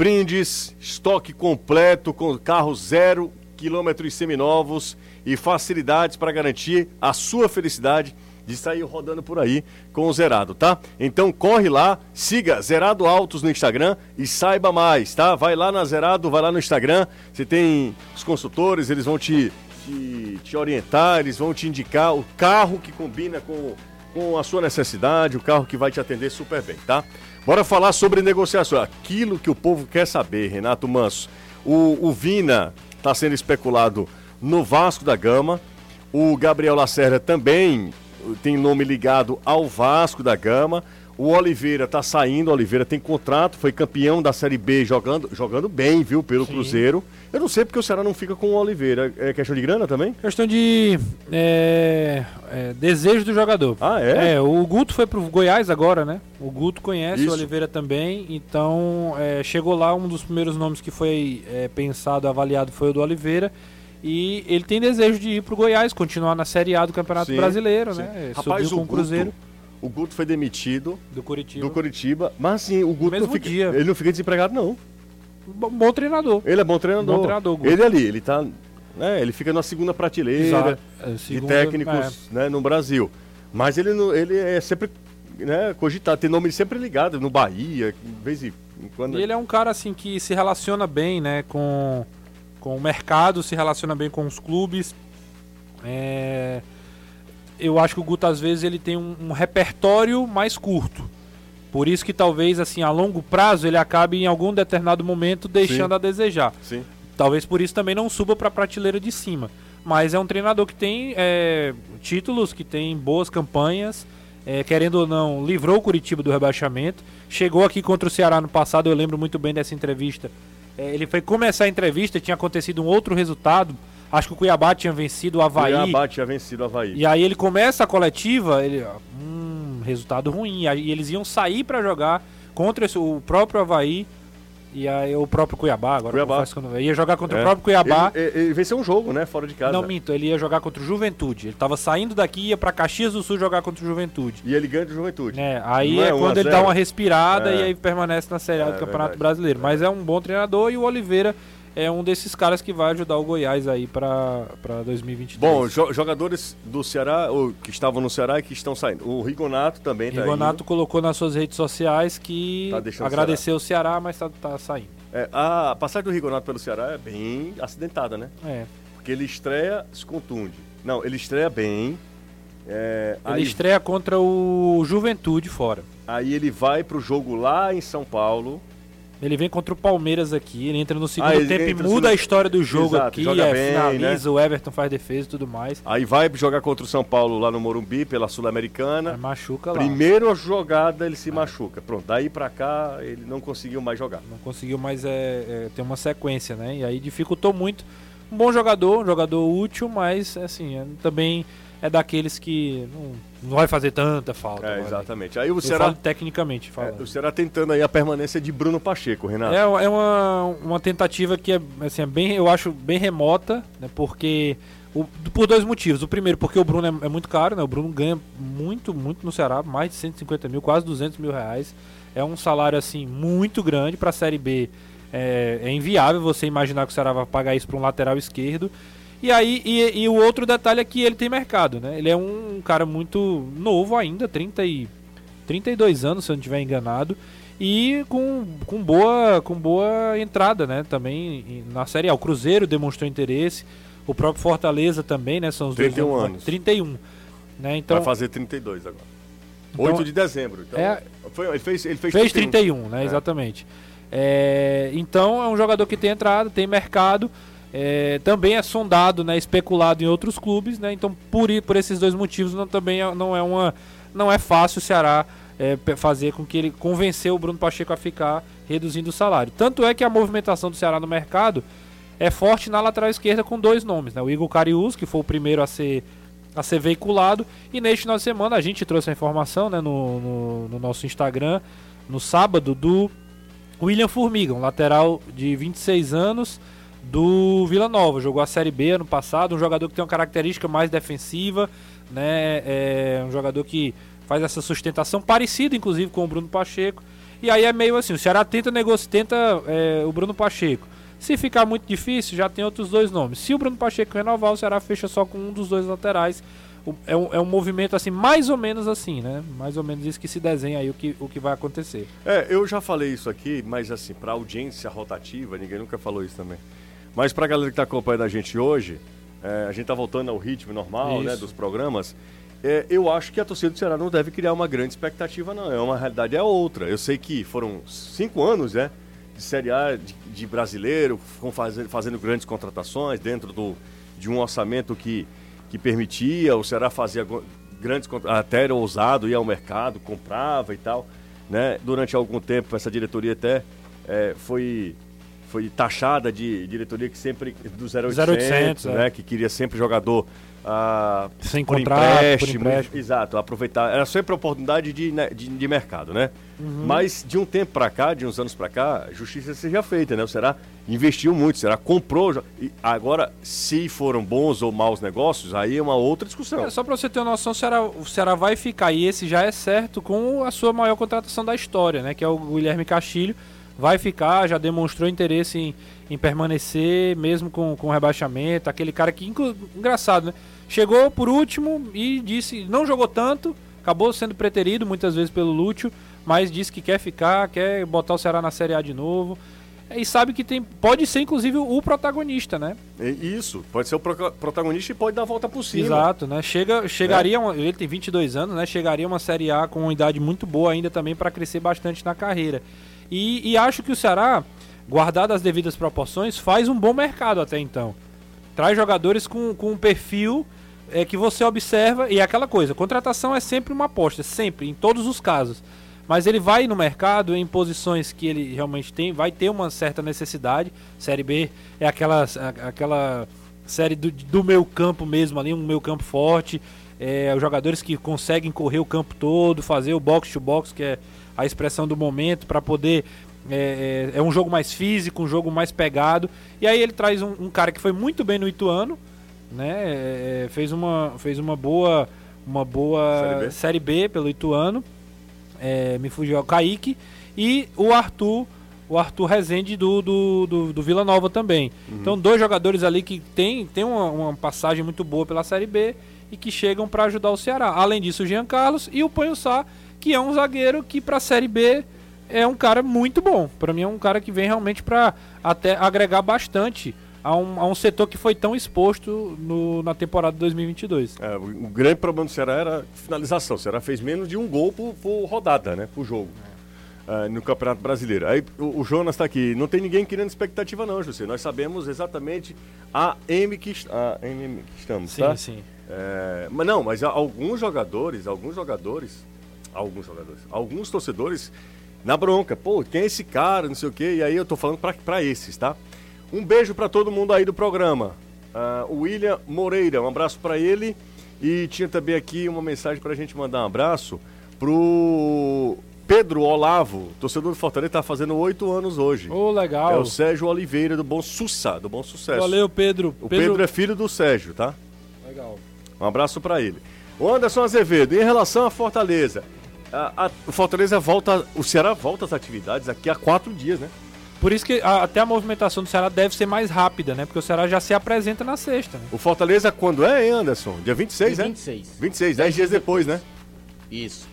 brindes, estoque completo com carros zero quilômetros seminovos e facilidades para garantir a sua felicidade de sair rodando por aí com o Zerado, tá? Então corre lá, siga Zerado Autos no Instagram e saiba mais, tá? Vai lá na Zerado, vai lá no Instagram, você tem os consultores, eles vão te, te, te orientar, eles vão te indicar o carro que combina com, com a sua necessidade, o carro que vai te atender super bem, tá? Bora falar sobre negociação, aquilo que o povo quer saber, Renato Manso. O, o Vina está sendo especulado no Vasco da Gama, o Gabriel Lacerda também tem nome ligado ao Vasco da Gama. O Oliveira tá saindo, o Oliveira tem contrato, foi campeão da Série B jogando, jogando bem, viu, pelo Cruzeiro. Eu não sei porque o Ceará não fica com o Oliveira. É questão de grana também? Questão de. É, é, desejo do jogador. Ah, é? É, o Guto foi pro Goiás agora, né? O Guto conhece, Isso. o Oliveira também. Então, é, chegou lá, um dos primeiros nomes que foi é, pensado, avaliado foi o do Oliveira. E ele tem desejo de ir pro Goiás, continuar na Série A do Campeonato Sim, Brasileiro, sim. né? Rapaz, Subiu com o o Cruzeiro Guto, o Guto foi demitido do Curitiba. do Curitiba, mas assim, o Guto não fica, ele não fica desempregado não. Bom, bom treinador. Ele é bom treinador. Bom treinador, Guto. ele ali, ele tá, né, ele fica na segunda prateleira Exato. É, de segunda- técnicos, né, no Brasil. Mas ele não, ele é sempre, né, cogitado, tem nome sempre ligado no Bahia, de vez em quando. E ele é um cara assim que se relaciona bem, né, com, com o mercado, se relaciona bem com os clubes. É, eu acho que o Guto às vezes ele tem um, um repertório mais curto. Por isso que talvez assim a longo prazo ele acabe em algum determinado momento deixando Sim. a desejar. Sim. Talvez por isso também não suba para a prateleira de cima. Mas é um treinador que tem é, títulos, que tem boas campanhas. é, querendo ou não, livrou o Curitiba do rebaixamento. Chegou aqui contra o Ceará no passado, eu lembro muito bem dessa entrevista. É, ele foi começar a entrevista, tinha acontecido um outro resultado. Acho que o Cuiabá tinha vencido o Havaí. Cuiabá tinha vencido o Havaí. E aí ele começa a coletiva, ele, hum, resultado ruim. E eles iam sair pra jogar contra o próprio Havaí e aí o próprio Cuiabá. Agora Cuiabá. eu não- ia jogar contra É. o próprio Cuiabá. Ele, ele- ele venceu um jogo, né, fora de casa. Não minto, ele ia jogar contra o Juventude. Ele tava saindo daqui e ia pra Caxias do Sul jogar contra o Juventude. E ele ganha de Juventude. É, aí Não é, é 1 a quando ele 0? dá uma respirada É. e aí permanece na Série A É, do Campeonato verdade. Brasileiro. Mas é um bom treinador e o Oliveira é um desses caras que vai ajudar o Goiás aí pra 2023. Bom, jo- jogadores do Ceará, ou que estavam no Ceará e que estão saindo. O Rigonato também tá Rigonato colocou nas suas redes sociais que Tá deixando o agradeceu o Ceará, mas tá, tá saindo. indo. É, a passagem do Rigonato pelo Ceará é bem acidentada, né? É. Porque ele estreia, se contunde. Não, ele estreia bem. é, Ele aí, estreia contra o Juventude fora. aí ele vai pro jogo lá em São Paulo. Ele vem contra o Palmeiras aqui, ele entra no segundo Ah, tempo e no muda a história do jogo Exato, aqui, joga é, bem, finaliza, o Everton faz defesa e tudo mais. Aí vai jogar contra o São Paulo lá no Morumbi, pela Sul-Americana. machuca lá. Primeira jogada ele se machuca. Pronto, daí pra cá ele não conseguiu mais jogar. Não conseguiu mais é, é, ter uma sequência, né? E aí dificultou muito. Um bom jogador, um jogador útil, mas assim, é- também é daqueles que não, não vai fazer tanta falta. É, vai. exatamente. Aí o Eu Ceará, tecnicamente é, falando. o Ceará tentando aí a permanência de Bruno Pacheco, Renato. É, é uma, uma tentativa que é, assim, é bem, eu acho bem remota, né? Porque. o- por dois motivos. O primeiro, porque o Bruno é, é muito caro, né? O Bruno ganha muito, muito no Ceará, mais de 150 mil, quase 200 mil reais. É um salário, assim, muito grande para a Série B. É, é inviável você imaginar que o Ceará vai pagar isso para um lateral esquerdo. E aí, e, e o outro detalhe é que ele tem mercado, né? Ele é um cara muito novo ainda, 30 e, 32 anos, se eu não estiver enganado. E com, com, boa, com boa entrada, né? Também na Série A. O Cruzeiro demonstrou interesse. O próprio Fortaleza também, né? São os 31 dois anos. 31. Né? Então, Vai fazer 32 agora. Então, 8 de dezembro. Então, é- foi, ele fez, ele fez, Fez 31, né? É. Exatamente. É, então é um jogador que tem entrada, tem mercado, é, também é sondado, né? Especulado em outros clubes, né? Então por, por esses dois motivos não, também é- não é uma não é fácil o Ceará é, fazer com que ele convencer o Bruno Pacheco a ficar reduzindo o salário. Tanto é que a movimentação do Ceará no mercado é forte na lateral esquerda com dois nomes, né? O Igor Carius, que foi o primeiro a ser a ser veiculado. E neste final de semana a gente trouxe a informação né, no, no, no nosso Instagram, no sábado, do William Formiga, um lateral de 26 anos do Vila Nova. Jogou a Série B ano passado, um jogador que tem uma característica mais defensiva, né? É um jogador que faz essa sustentação parecida, inclusive, com o Bruno Pacheco. E aí é meio assim, o Ceará tenta negociar, tenta é, o Bruno Pacheco. Se ficar muito difícil, já tem outros dois nomes. Se o Bruno Pacheco renovar, o Ceará fecha só com um dos dois laterais. É um, é um movimento assim, mais ou menos assim, né? Mais ou menos isso que se desenha aí o que, o que vai acontecer. É, eu já falei isso aqui, mas assim, pra audiência rotativa, ninguém nunca falou isso também. Mas pra galera que tá acompanhando a gente hoje, é, a gente tá voltando ao ritmo normal, né, dos programas. É, eu acho que a torcida do Ceará não deve criar uma grande expectativa, não. É uma realidade é outra. Eu sei que foram cinco anos, né? De Série A de, de brasileiro, com fazendo, fazendo grandes contratações dentro do, de um orçamento que, que permitia. O Ceará fazia grandes até era ousado, ia ao mercado, comprava e tal. Né? Durante algum tempo, essa diretoria até é, foi, foi taxada de diretoria que sempre do 0800, 0800, né, é. que queria sempre jogador ah, Sem por contrato, por empréstimo, empréstimo. exato, aproveitar, era sempre a oportunidade de, né, de, de mercado, né? Uhum. Mas de um tempo pra cá, de uns anos pra cá, a justiça seja feita, né? O Ceará investiu muito, o Ceará comprou, e agora se foram bons ou maus negócios, aí é uma outra discussão. É, só pra você ter uma noção, o Ceará, o Ceará vai ficar, e esse já é certo, com a sua maior contratação da história, né? Que é o Guilherme Castilho. Vai ficar, já demonstrou interesse em, em permanecer, mesmo com, com rebaixamento. Aquele cara que, engraçado, né? Chegou por último e disse, não jogou tanto, acabou sendo preterido muitas vezes pelo Lúcio, mas disse que quer ficar, quer botar o Ceará na Série A de novo. E sabe que tem, pode ser inclusive o protagonista, né? É Isso, pode ser o pro- protagonista e pode dar a volta por cima. Exato, né? Chega, chegaria, uma- ele tem 22 anos, né? Chegaria uma Série A com uma idade muito boa ainda também para crescer bastante na carreira. E, e acho que o Ceará, guardado as devidas proporções, faz um bom mercado até então. Traz jogadores com, com um perfil é, que você observa e é aquela coisa, contratação é sempre uma aposta, sempre, em todos os casos. Mas ele vai no mercado em posições que ele realmente tem, vai ter uma certa necessidade. Série B é aquela, aquela série do, do meu campo mesmo ali, um meu campo forte. É, os jogadores que conseguem correr o campo todo, fazer o box to box, que é a expressão do momento, para poder. É, é, é um jogo mais físico, um jogo mais pegado. E aí ele traz um, um cara que foi muito bem no Ituano, né? é, é, fez, uma, fez uma boa, uma boa Série B. série B pelo Ituano. É, me fugiu o Kaique. E o Arthur, o Arthur Rezende do, do, do, do Vila Nova também. Então, dois jogadores ali que tem, tem uma, uma passagem muito boa pela Série B e que chegam para ajudar o Ceará. Além disso, o Jean Carlos e o Panho Sá, que é um zagueiro que para a Série B é um cara muito bom. Para mim é um cara que vem realmente para até agregar bastante a um, a um setor que foi tão exposto no, na temporada 2022. É, o, o grande problema do Ceará era finalização. O Ceará fez menos de um gol por, por rodada, né? Por jogo. É, no Campeonato Brasileiro. Aí o, o Jonas está aqui. Não tem ninguém criando expectativa, não, José. Nós sabemos exatamente a M que, a M que estamos, Sim, tá? sim. É, mas não, mas alguns jogadores, alguns jogadores, alguns jogadores, alguns torcedores na bronca. Pô, quem é esse cara, não sei o quê. E aí eu tô falando pra, pra esses, tá? Um beijo pra todo mundo aí do programa. O William Moreira, um abraço pra ele. E tinha também aqui uma mensagem pra gente mandar um abraço pro Pedro Olavo, torcedor do Fortaleza, tá fazendo oito anos hoje. Ô, legal. É o Sérgio Oliveira do Bom Sussa, do Bom Sucesso. Valeu, Pedro. O Pedro é filho do Sérgio, tá? Legal. Um abraço pra ele. O Anderson Azevedo, em relação à Fortaleza, a- a- o Fortaleza volta, o Ceará volta às atividades aqui há quatro dias, né? Por isso que a- até a movimentação do Ceará deve ser mais rápida, né? Porque o Ceará já se apresenta na sexta, né? O Fortaleza quando é, hein, Anderson? Dia 26, Dia né? 26. 26, 10 dias depois, né? Isso.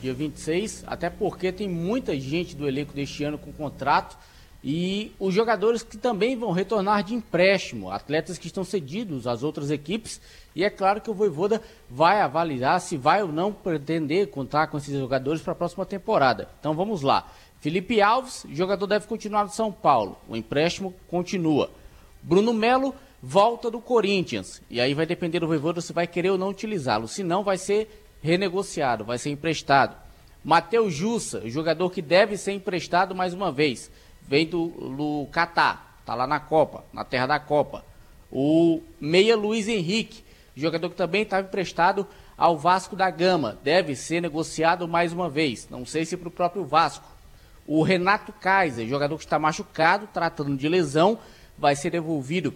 Dia 26, até porque tem muita gente do elenco deste ano com contrato e os jogadores que também vão retornar de empréstimo, atletas que estão cedidos às outras equipes. E é claro que o Voivoda vai avaliar se vai ou não pretender contar com esses jogadores para a próxima temporada. Então vamos lá. Felipe Alves, jogador deve continuar no São Paulo. O empréstimo continua. Bruno Melo volta do Corinthians. E aí vai depender do Voivoda se vai querer ou não utilizá-lo. Se não, vai ser renegociado, vai ser emprestado. Matheus Jussa, jogador que deve ser emprestado mais uma vez. Vem do, do Catar, tá lá na Copa, na terra da Copa. O Meia Luiz Henrique, jogador que também estava emprestado ao Vasco da Gama. Deve ser negociado mais uma vez. Não sei se para o próprio Vasco. O Renato Kaiser, jogador que está machucado, tratando de lesão, vai ser devolvido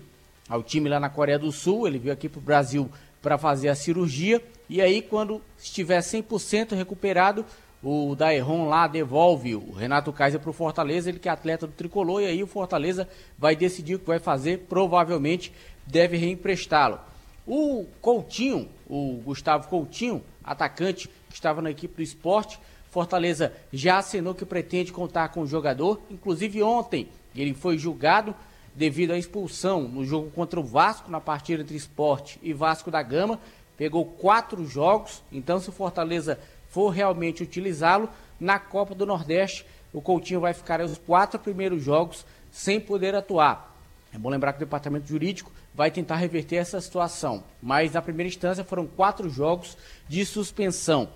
ao time lá na Coreia do Sul. Ele veio aqui para o Brasil para fazer a cirurgia. E aí, quando estiver 100% recuperado, o Daerron lá devolve o Renato Kaiser para o Fortaleza, ele que é atleta do tricolor, e aí o Fortaleza vai decidir o que vai fazer, provavelmente deve reemprestá-lo. O Coutinho, o Gustavo Coutinho, atacante que estava na equipe do esporte, Fortaleza já assinou que pretende contar com o jogador. Inclusive ontem ele foi julgado devido à expulsão no jogo contra o Vasco, na partida entre esporte e Vasco da Gama. Pegou quatro jogos, então se o Fortaleza for realmente utilizá-lo, na Copa do Nordeste, o Coutinho vai ficar os quatro primeiros jogos sem poder atuar. É bom lembrar que o departamento jurídico vai tentar reverter essa situação, mas na primeira instância foram quatro jogos de suspensão.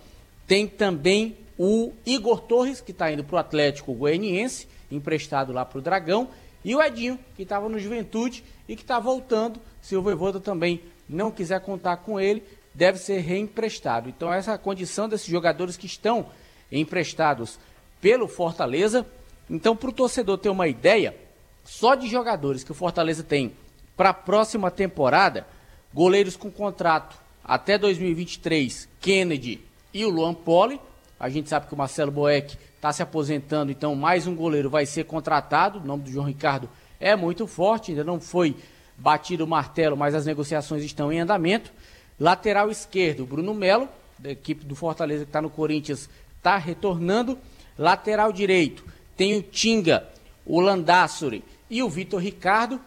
Tem também o Igor Torres, que está indo para o Atlético Goianiense, emprestado lá para o Dragão, E o Edinho, que estava no Juventude e que está voltando, se o Voivoda também não quiser contar com ele, deve ser reemprestado. Então essa é condição desses jogadores que estão emprestados pelo Fortaleza. Então, para o torcedor ter uma ideia, só de jogadores que o Fortaleza tem para a próxima temporada, goleiros com contrato até 2023, Kennedy e o Luan Poli. A gente sabe que o Marcelo Boeck está se aposentando, então mais um goleiro vai ser contratado. O nome do João Ricardo é muito forte, ainda não foi batido o martelo, mas as negociações estão em andamento. Lateral esquerdo, Bruno Melo, da equipe do Fortaleza que está no Corinthians, está retornando. Lateral direito, tem o Tinga, o Landassori e o Vitor Ricardo.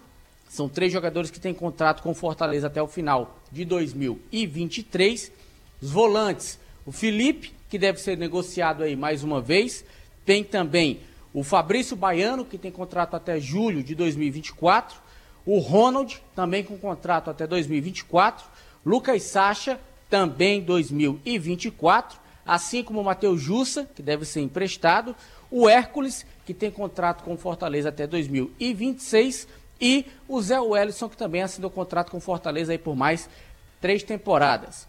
São três jogadores que têm contrato com Fortaleza até o final de 2023. Os volantes, o Felipe, que deve ser negociado aí mais uma vez. Tem também o Fabrício Baiano, que tem contrato até julho de 2024. O Ronald, também com contrato até 2024. Lucas Sacha, também 2024. Assim como o Matheus Jussa, que deve ser emprestado. O Hércules, que tem contrato com Fortaleza até 2026 e o Zé Wellison, que também assinou contrato com Fortaleza aí por mais três temporadas.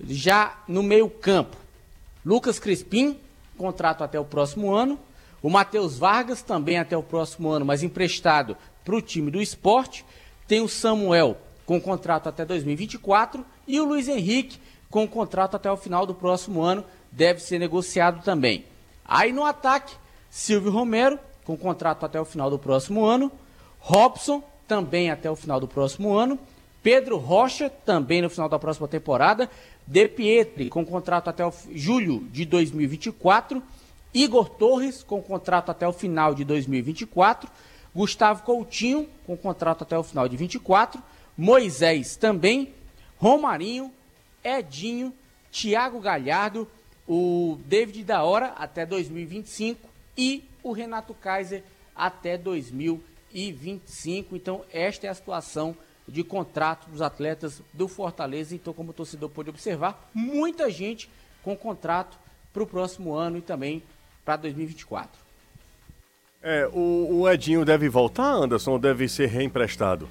Já no meio-campo, Lucas Crispim, contrato até o próximo ano. O Matheus Vargas, também até o próximo ano, mas emprestado para o time do esporte. Tem o Samuel, com contrato até 2024. E o Luiz Henrique, com contrato até o final do próximo ano, deve ser negociado também. Aí no ataque, Silvio Romero, com contrato até o final do próximo ano. Robson, também até o final do próximo ano. Pedro Rocha, também no final da próxima temporada. De Pietri, com contrato até julho de 2024. Igor Torres, com contrato até o final de 2024. Gustavo Coutinho, com contrato até o final de 24. Moisés também. Romarinho, Edinho, Thiago Galhardo, o David da Hora até 2025 e o Renato Kaiser até 2025 e 25. Então, esta é a situação de contrato dos atletas do Fortaleza. Então, como o torcedor pode observar, muita gente com contrato para o próximo ano e também para 2024. É, o, o Edinho deve voltar, Anderson, ou deve ser reemprestado?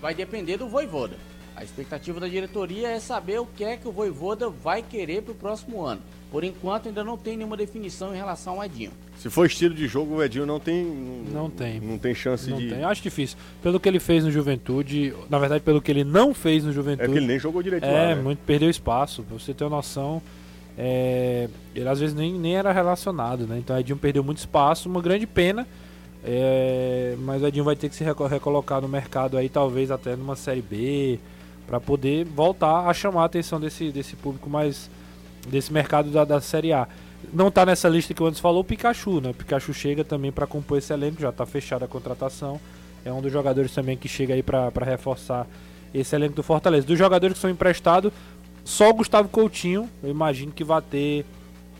Vai depender do Voivoda. A expectativa da diretoria é saber o que é que o Voivoda vai querer para o próximo ano. Por enquanto, ainda não tem nenhuma definição em relação ao Edinho. Se for estilo de jogo, o Edinho não tem. Não tem. Não tem chance não de. Tem. Acho difícil. Pelo que ele fez no Juventude, na verdade, pelo que ele não fez no Juventude. É que ele nem jogou direito é, lá. É, né? muito perdeu espaço. Pra você ter uma noção. É, ele às vezes nem, nem era relacionado, né? Então o Edinho perdeu muito espaço, uma grande pena. É, mas o Edinho vai ter que se recolocar no mercado aí, talvez até numa série B, para poder voltar a chamar a atenção desse, desse público mais desse mercado da, da Série A. Não está nessa lista que o Anderson falou o Pikachu, né? O Pikachu chega também para compor esse elenco, já está fechada a contratação. É um dos jogadores também que chega aí para reforçar esse elenco do Fortaleza. Dos jogadores que são emprestados, só o Gustavo Coutinho, eu imagino que vai ter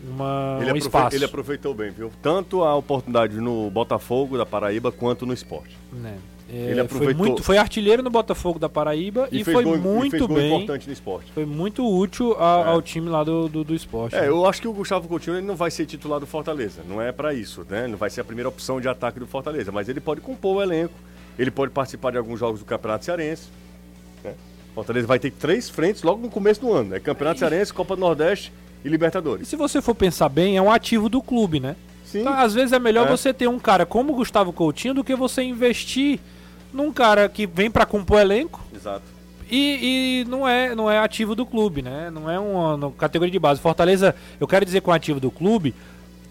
uma, ele um espaço. Ele aproveitou bem, viu? Tanto a oportunidade no Botafogo da Paraíba quanto no esporte. Né? É, ele aproveitou... foi, muito, foi artilheiro no Botafogo da Paraíba e, e foi gol, muito e bem. importante no esporte. Foi muito útil a, é. ao time lá do, do, do esporte. É, né? eu acho que o Gustavo Coutinho ele não vai ser titular do Fortaleza. Não é para isso, né? Não vai ser a primeira opção de ataque do Fortaleza. Mas ele pode compor o elenco. Ele pode participar de alguns jogos do Campeonato Cearense. Né? Fortaleza vai ter três frentes logo no começo do ano. É Campeonato Cearense, Copa do Nordeste e Libertadores. E se você for pensar bem, é um ativo do clube, né? Sim. Então, às vezes é melhor é. você ter um cara como o Gustavo Coutinho do que você investir num cara que vem para compor elenco. Exato. E, e, não, é, não é ativo do clube, né? Não é uma, uma categoria de base. Fortaleza, eu quero dizer com ativo do clube,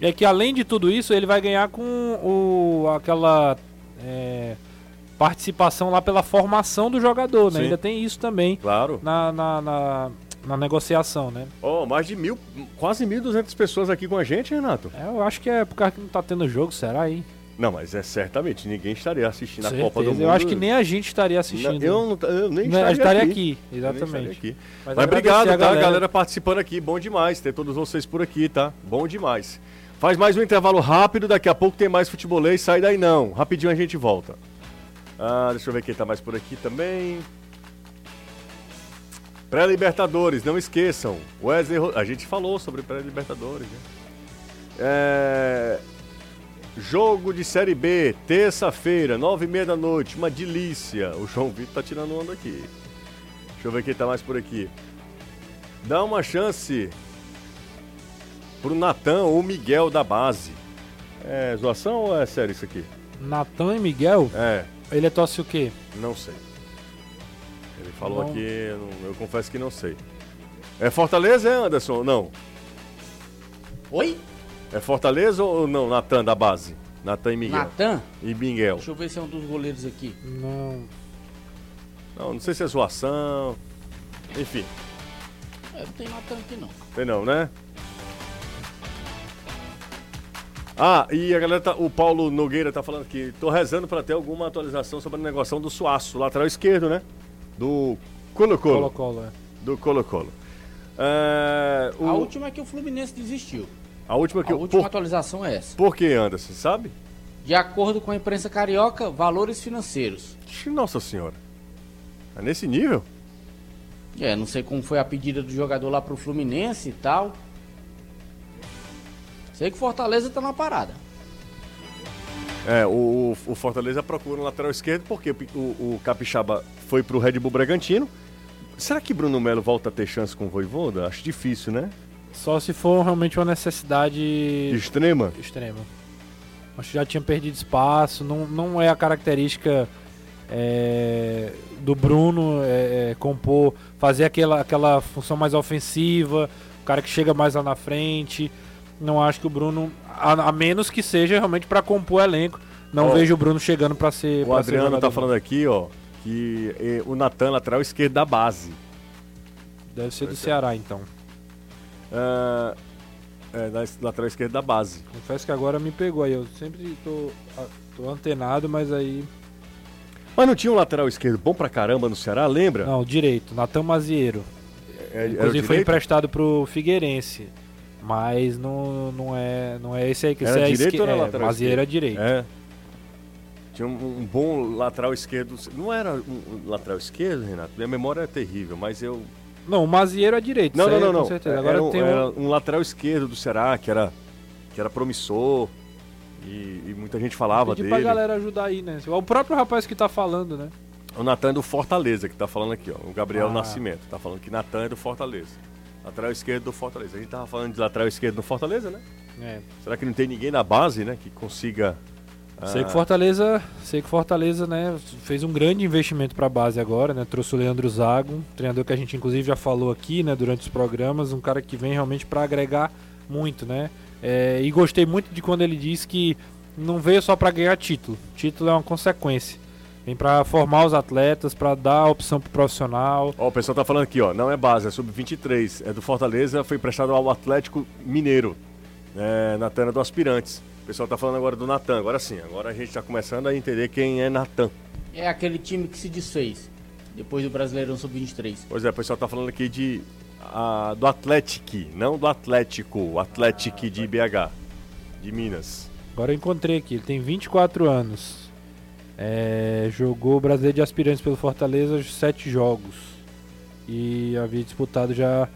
é que além de tudo isso, ele vai ganhar com o, aquela é, participação lá pela formação do jogador, né? Sim. Ainda tem isso também. Claro. Na, na, na, na negociação, né? Oh, mais de mil, quase 1.200 pessoas aqui com a gente, Renato. É, eu acho que é por causa que não tá tendo jogo, será aí? Não, mas é certamente ninguém estaria assistindo Certeza. a Copa do Mundo. Eu acho que nem a gente estaria assistindo. Eu, não, eu nem estaria, estaria aqui. aqui. exatamente. Aqui. Mas, mas obrigado, tá? A galera. galera participando aqui. Bom demais ter todos vocês por aqui, tá? Bom demais. Faz mais um intervalo rápido, daqui a pouco tem mais futebolês, sai daí não. Rapidinho a gente volta. Ah, deixa eu ver quem tá mais por aqui também. Pré-Libertadores, não esqueçam. Wesley, a gente falou sobre pré-Libertadores, né? É... Jogo de Série B, terça-feira, nove e meia da noite, uma delícia. O João Vitor tá tirando onda aqui. Deixa eu ver quem tá mais por aqui. Dá uma chance pro Natan ou Miguel da base. É zoação ou é sério isso aqui? Natan e Miguel, É, ele é tosse o quê? não sei. Ele falou Não. aqui, eu, não- eu confesso que não sei. É Fortaleza, é Anderson? Não. Oi? É Fortaleza ou não, Natan da base? Natan e Miguel. Natan? E Miguel. Deixa eu ver se é um dos goleiros aqui. Não. Não, não sei se é zoação. Enfim, É, não tem Natan aqui não. tem não, né? Ah, e a galera tá, o Paulo Nogueira tá falando aqui, tô rezando pra ter alguma atualização sobre a negociação do Suaço, lateral esquerdo, né? Do Colo-Colo. Colo-Colo, é. Do Colo-Colo. É, o- A última é que o Fluminense desistiu. A última que A eu- última por, atualização é essa. por que, Anderson, sabe? De acordo com a imprensa carioca, valores financeiros. Nossa senhora. É nesse nível? É, não sei como foi a pedida do jogador lá pro Fluminense e tal. Sei que Fortaleza tá na parada. É, o, o Fortaleza procura um lateral esquerdo porque o, o Capixaba foi pro Red Bull Bragantino. Será que Bruno Melo volta a ter chance com o Voivoda? Acho difícil, né? Só se for realmente uma necessidade Extrema. extrema. Acho que já tinha perdido espaço, não, não é a característica é, do Bruno é, é, compor, fazer aquela, aquela função mais ofensiva, o cara que chega mais lá na frente. Não acho que o Bruno, a, a menos que seja realmente para compor elenco, não Ó, vejo o Bruno chegando para ser. O ser Adriano jogador. tá falando aqui, ó, que eh, o Natan, lateral esquerdo da base. Deve ser do Ceará então. Ah, é, da lateral esquerdo da base. Confesso que agora me pegou aí. Eu sempre tô, tô antenado, mas aí. Mas não tinha um lateral esquerdo bom pra caramba no Ceará, lembra? Não, direito. Natan Mazieiro. É, Inclusive foi emprestado pro Figueirense. Mas não, não, é, não é esse aí que Era esse é direito esque- ou era é, lateral Mazieiro é direito. É. Tinha um, um bom lateral esquerdo. Não era um lateral esquerdo, Renato? Minha memória é terrível, mas eu. Não, o Mazieiro é direito. Não, não, não, Com não. certeza. Era, Agora um, tem um... era um lateral esquerdo do Ceará que era, que era promissor. E, e muita gente falava Pedir dele. pra galera ajudar aí, né? O próprio rapaz que tá falando, né? O Natan é do Fortaleza que tá falando aqui, ó. O Gabriel Ah. Nascimento. Tá falando que Natan é do Fortaleza. Lateral esquerdo do Fortaleza. A gente tava falando de lateral esquerdo do Fortaleza, né? É. Será que não tem ninguém na base, né? Que consiga. Sei que Fortaleza, sei que Fortaleza, né, fez um grande investimento para a base agora, né? Trouxe o Leandro Zago, um treinador que a gente inclusive já falou aqui, né, durante os programas, um cara que vem realmente para agregar muito, né? É, e gostei muito de quando ele disse que não veio só para ganhar título. Título é uma consequência. Vem para formar os atletas, para dar opção pro profissional. Ó, o pessoal tá falando aqui, ó. Não é base, é sub-23. É do Fortaleza, foi emprestado ao Atlético Mineiro. É, Natan é do Aspirantes. O pessoal tá falando agora do Natan. Agora sim, agora a gente tá começando a entender quem é Natan. É aquele time que se desfez. Depois do Brasileirão Sub-23. Pois é, o pessoal tá falando aqui de. ah, do Atlético, não do Atlético. O Atlético de BH, de Minas. Agora eu encontrei aqui, ele tem 24 anos. É, jogou o Brasileiro de Aspirantes pelo Fortaleza sete jogos. E havia disputado já.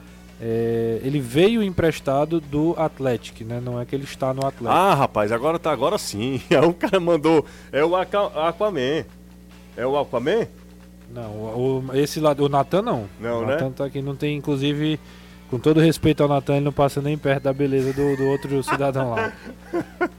É, ele veio emprestado do Atlético, né? Não é que ele está no Atlético. Ah, rapaz, agora tá agora sim. Aí o cara mandou. É o Aqua- Aquaman. É o Aquaman? Não, o, esse lado, o Natan não. Não, o né? Natan tá aqui, não tem, inclusive, com todo respeito ao Natan, ele não passa nem perto da beleza do, do outro cidadão lá.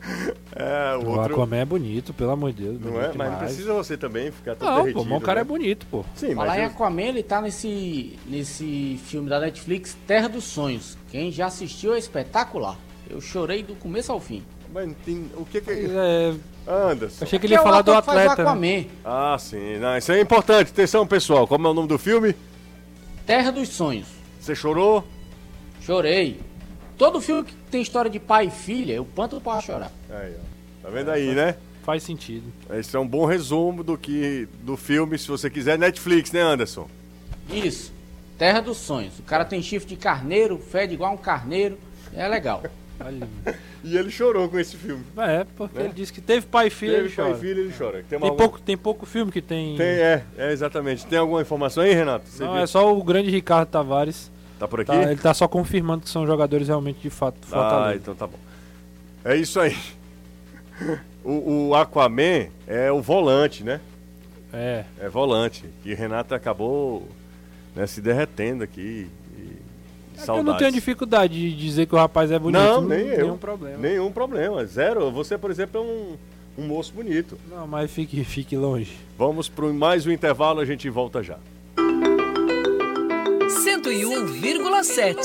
É, o O outro. Aquaman é bonito, pelo amor de Deus. Não é? Mas não precisa você também ficar tão Não, derretido, mas o cara né? é bonito, pô. Sim, Falar em mas. eu- Aquaman, ele tá nesse, nesse filme da Netflix, Terra dos Sonhos. Quem já assistiu é espetacular. Eu chorei do começo ao fim. Mas não tem. O que que é. É, Anderson. achei que ele ia é falar do atleta. né? Ah, sim. Não, isso é importante. Atenção, pessoal. Como é o nome do filme? Terra dos Sonhos. Você chorou? Chorei. Todo filme que tem história de pai e filha, eu panto pra chorar. Aí, ó. Tá vendo aí, né? Faz sentido. Esse é um bom resumo do que do filme, se você quiser, Netflix, né, Anderson? Isso. Terra dos Sonhos. O cara tem chifre de carneiro, fede igual um carneiro. É legal. E ele chorou com esse filme. É, porque ele disse que teve pai e filho, Teve ele pai chora. e filho, ele chora. Tem, Tem alguma- pouco, tem pouco filme que tem. Tem, é, é, exatamente. Tem alguma informação aí, Renato? Você Não, viu? é só o grande Ricardo Tavares. Tá por aqui? Tá, ele tá só confirmando que são jogadores realmente de fato Ah, Fortaleza. então tá bom. É isso aí. O, o Aquaman é o volante, né? É. É volante. E Renato acabou né, se derretendo aqui. E... É que eu não tenho dificuldade de dizer que o rapaz é bonito. Não, nem eu. Nenhum problema. Nenhum problema. Zero. Você, por exemplo, é um, um moço bonito. Não, mas fique, fique longe. Vamos para mais um intervalo, a gente volta já. 101,7.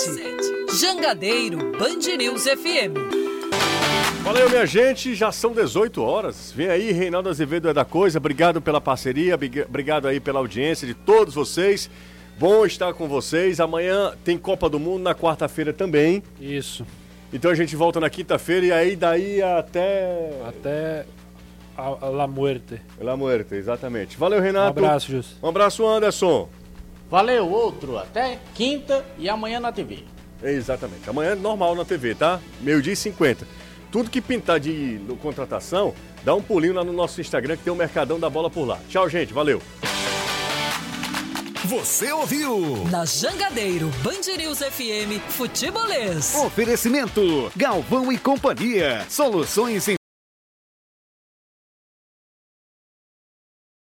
Jangadeiro Band News FM. Valeu, minha gente. Já são 18 horas. Vem aí, Reinaldo Azevedo é da Coisa. Obrigado pela parceria, obrigado aí pela audiência de todos vocês. Bom estar com vocês. Amanhã tem Copa do Mundo, na quarta-feira também. Isso. Então a gente volta na quinta-feira e aí daí até. Até. A, a La Muerte. La Muerte, exatamente. Valeu, Renato. Um abraço, Jus. Um abraço, Anderson. Valeu, outro. Até quinta e amanhã na TV. Exatamente. Amanhã é normal na TV, tá? Meio-dia e 50. Tudo que pintar de contratação, dá um pulinho lá no nosso Instagram que tem o Mercadão da Bola por lá. Tchau, gente. Valeu. Você ouviu? Na Jangadeiro, Band News FM, Futebolês. Oferecimento: Galvão e Companhia. Soluções em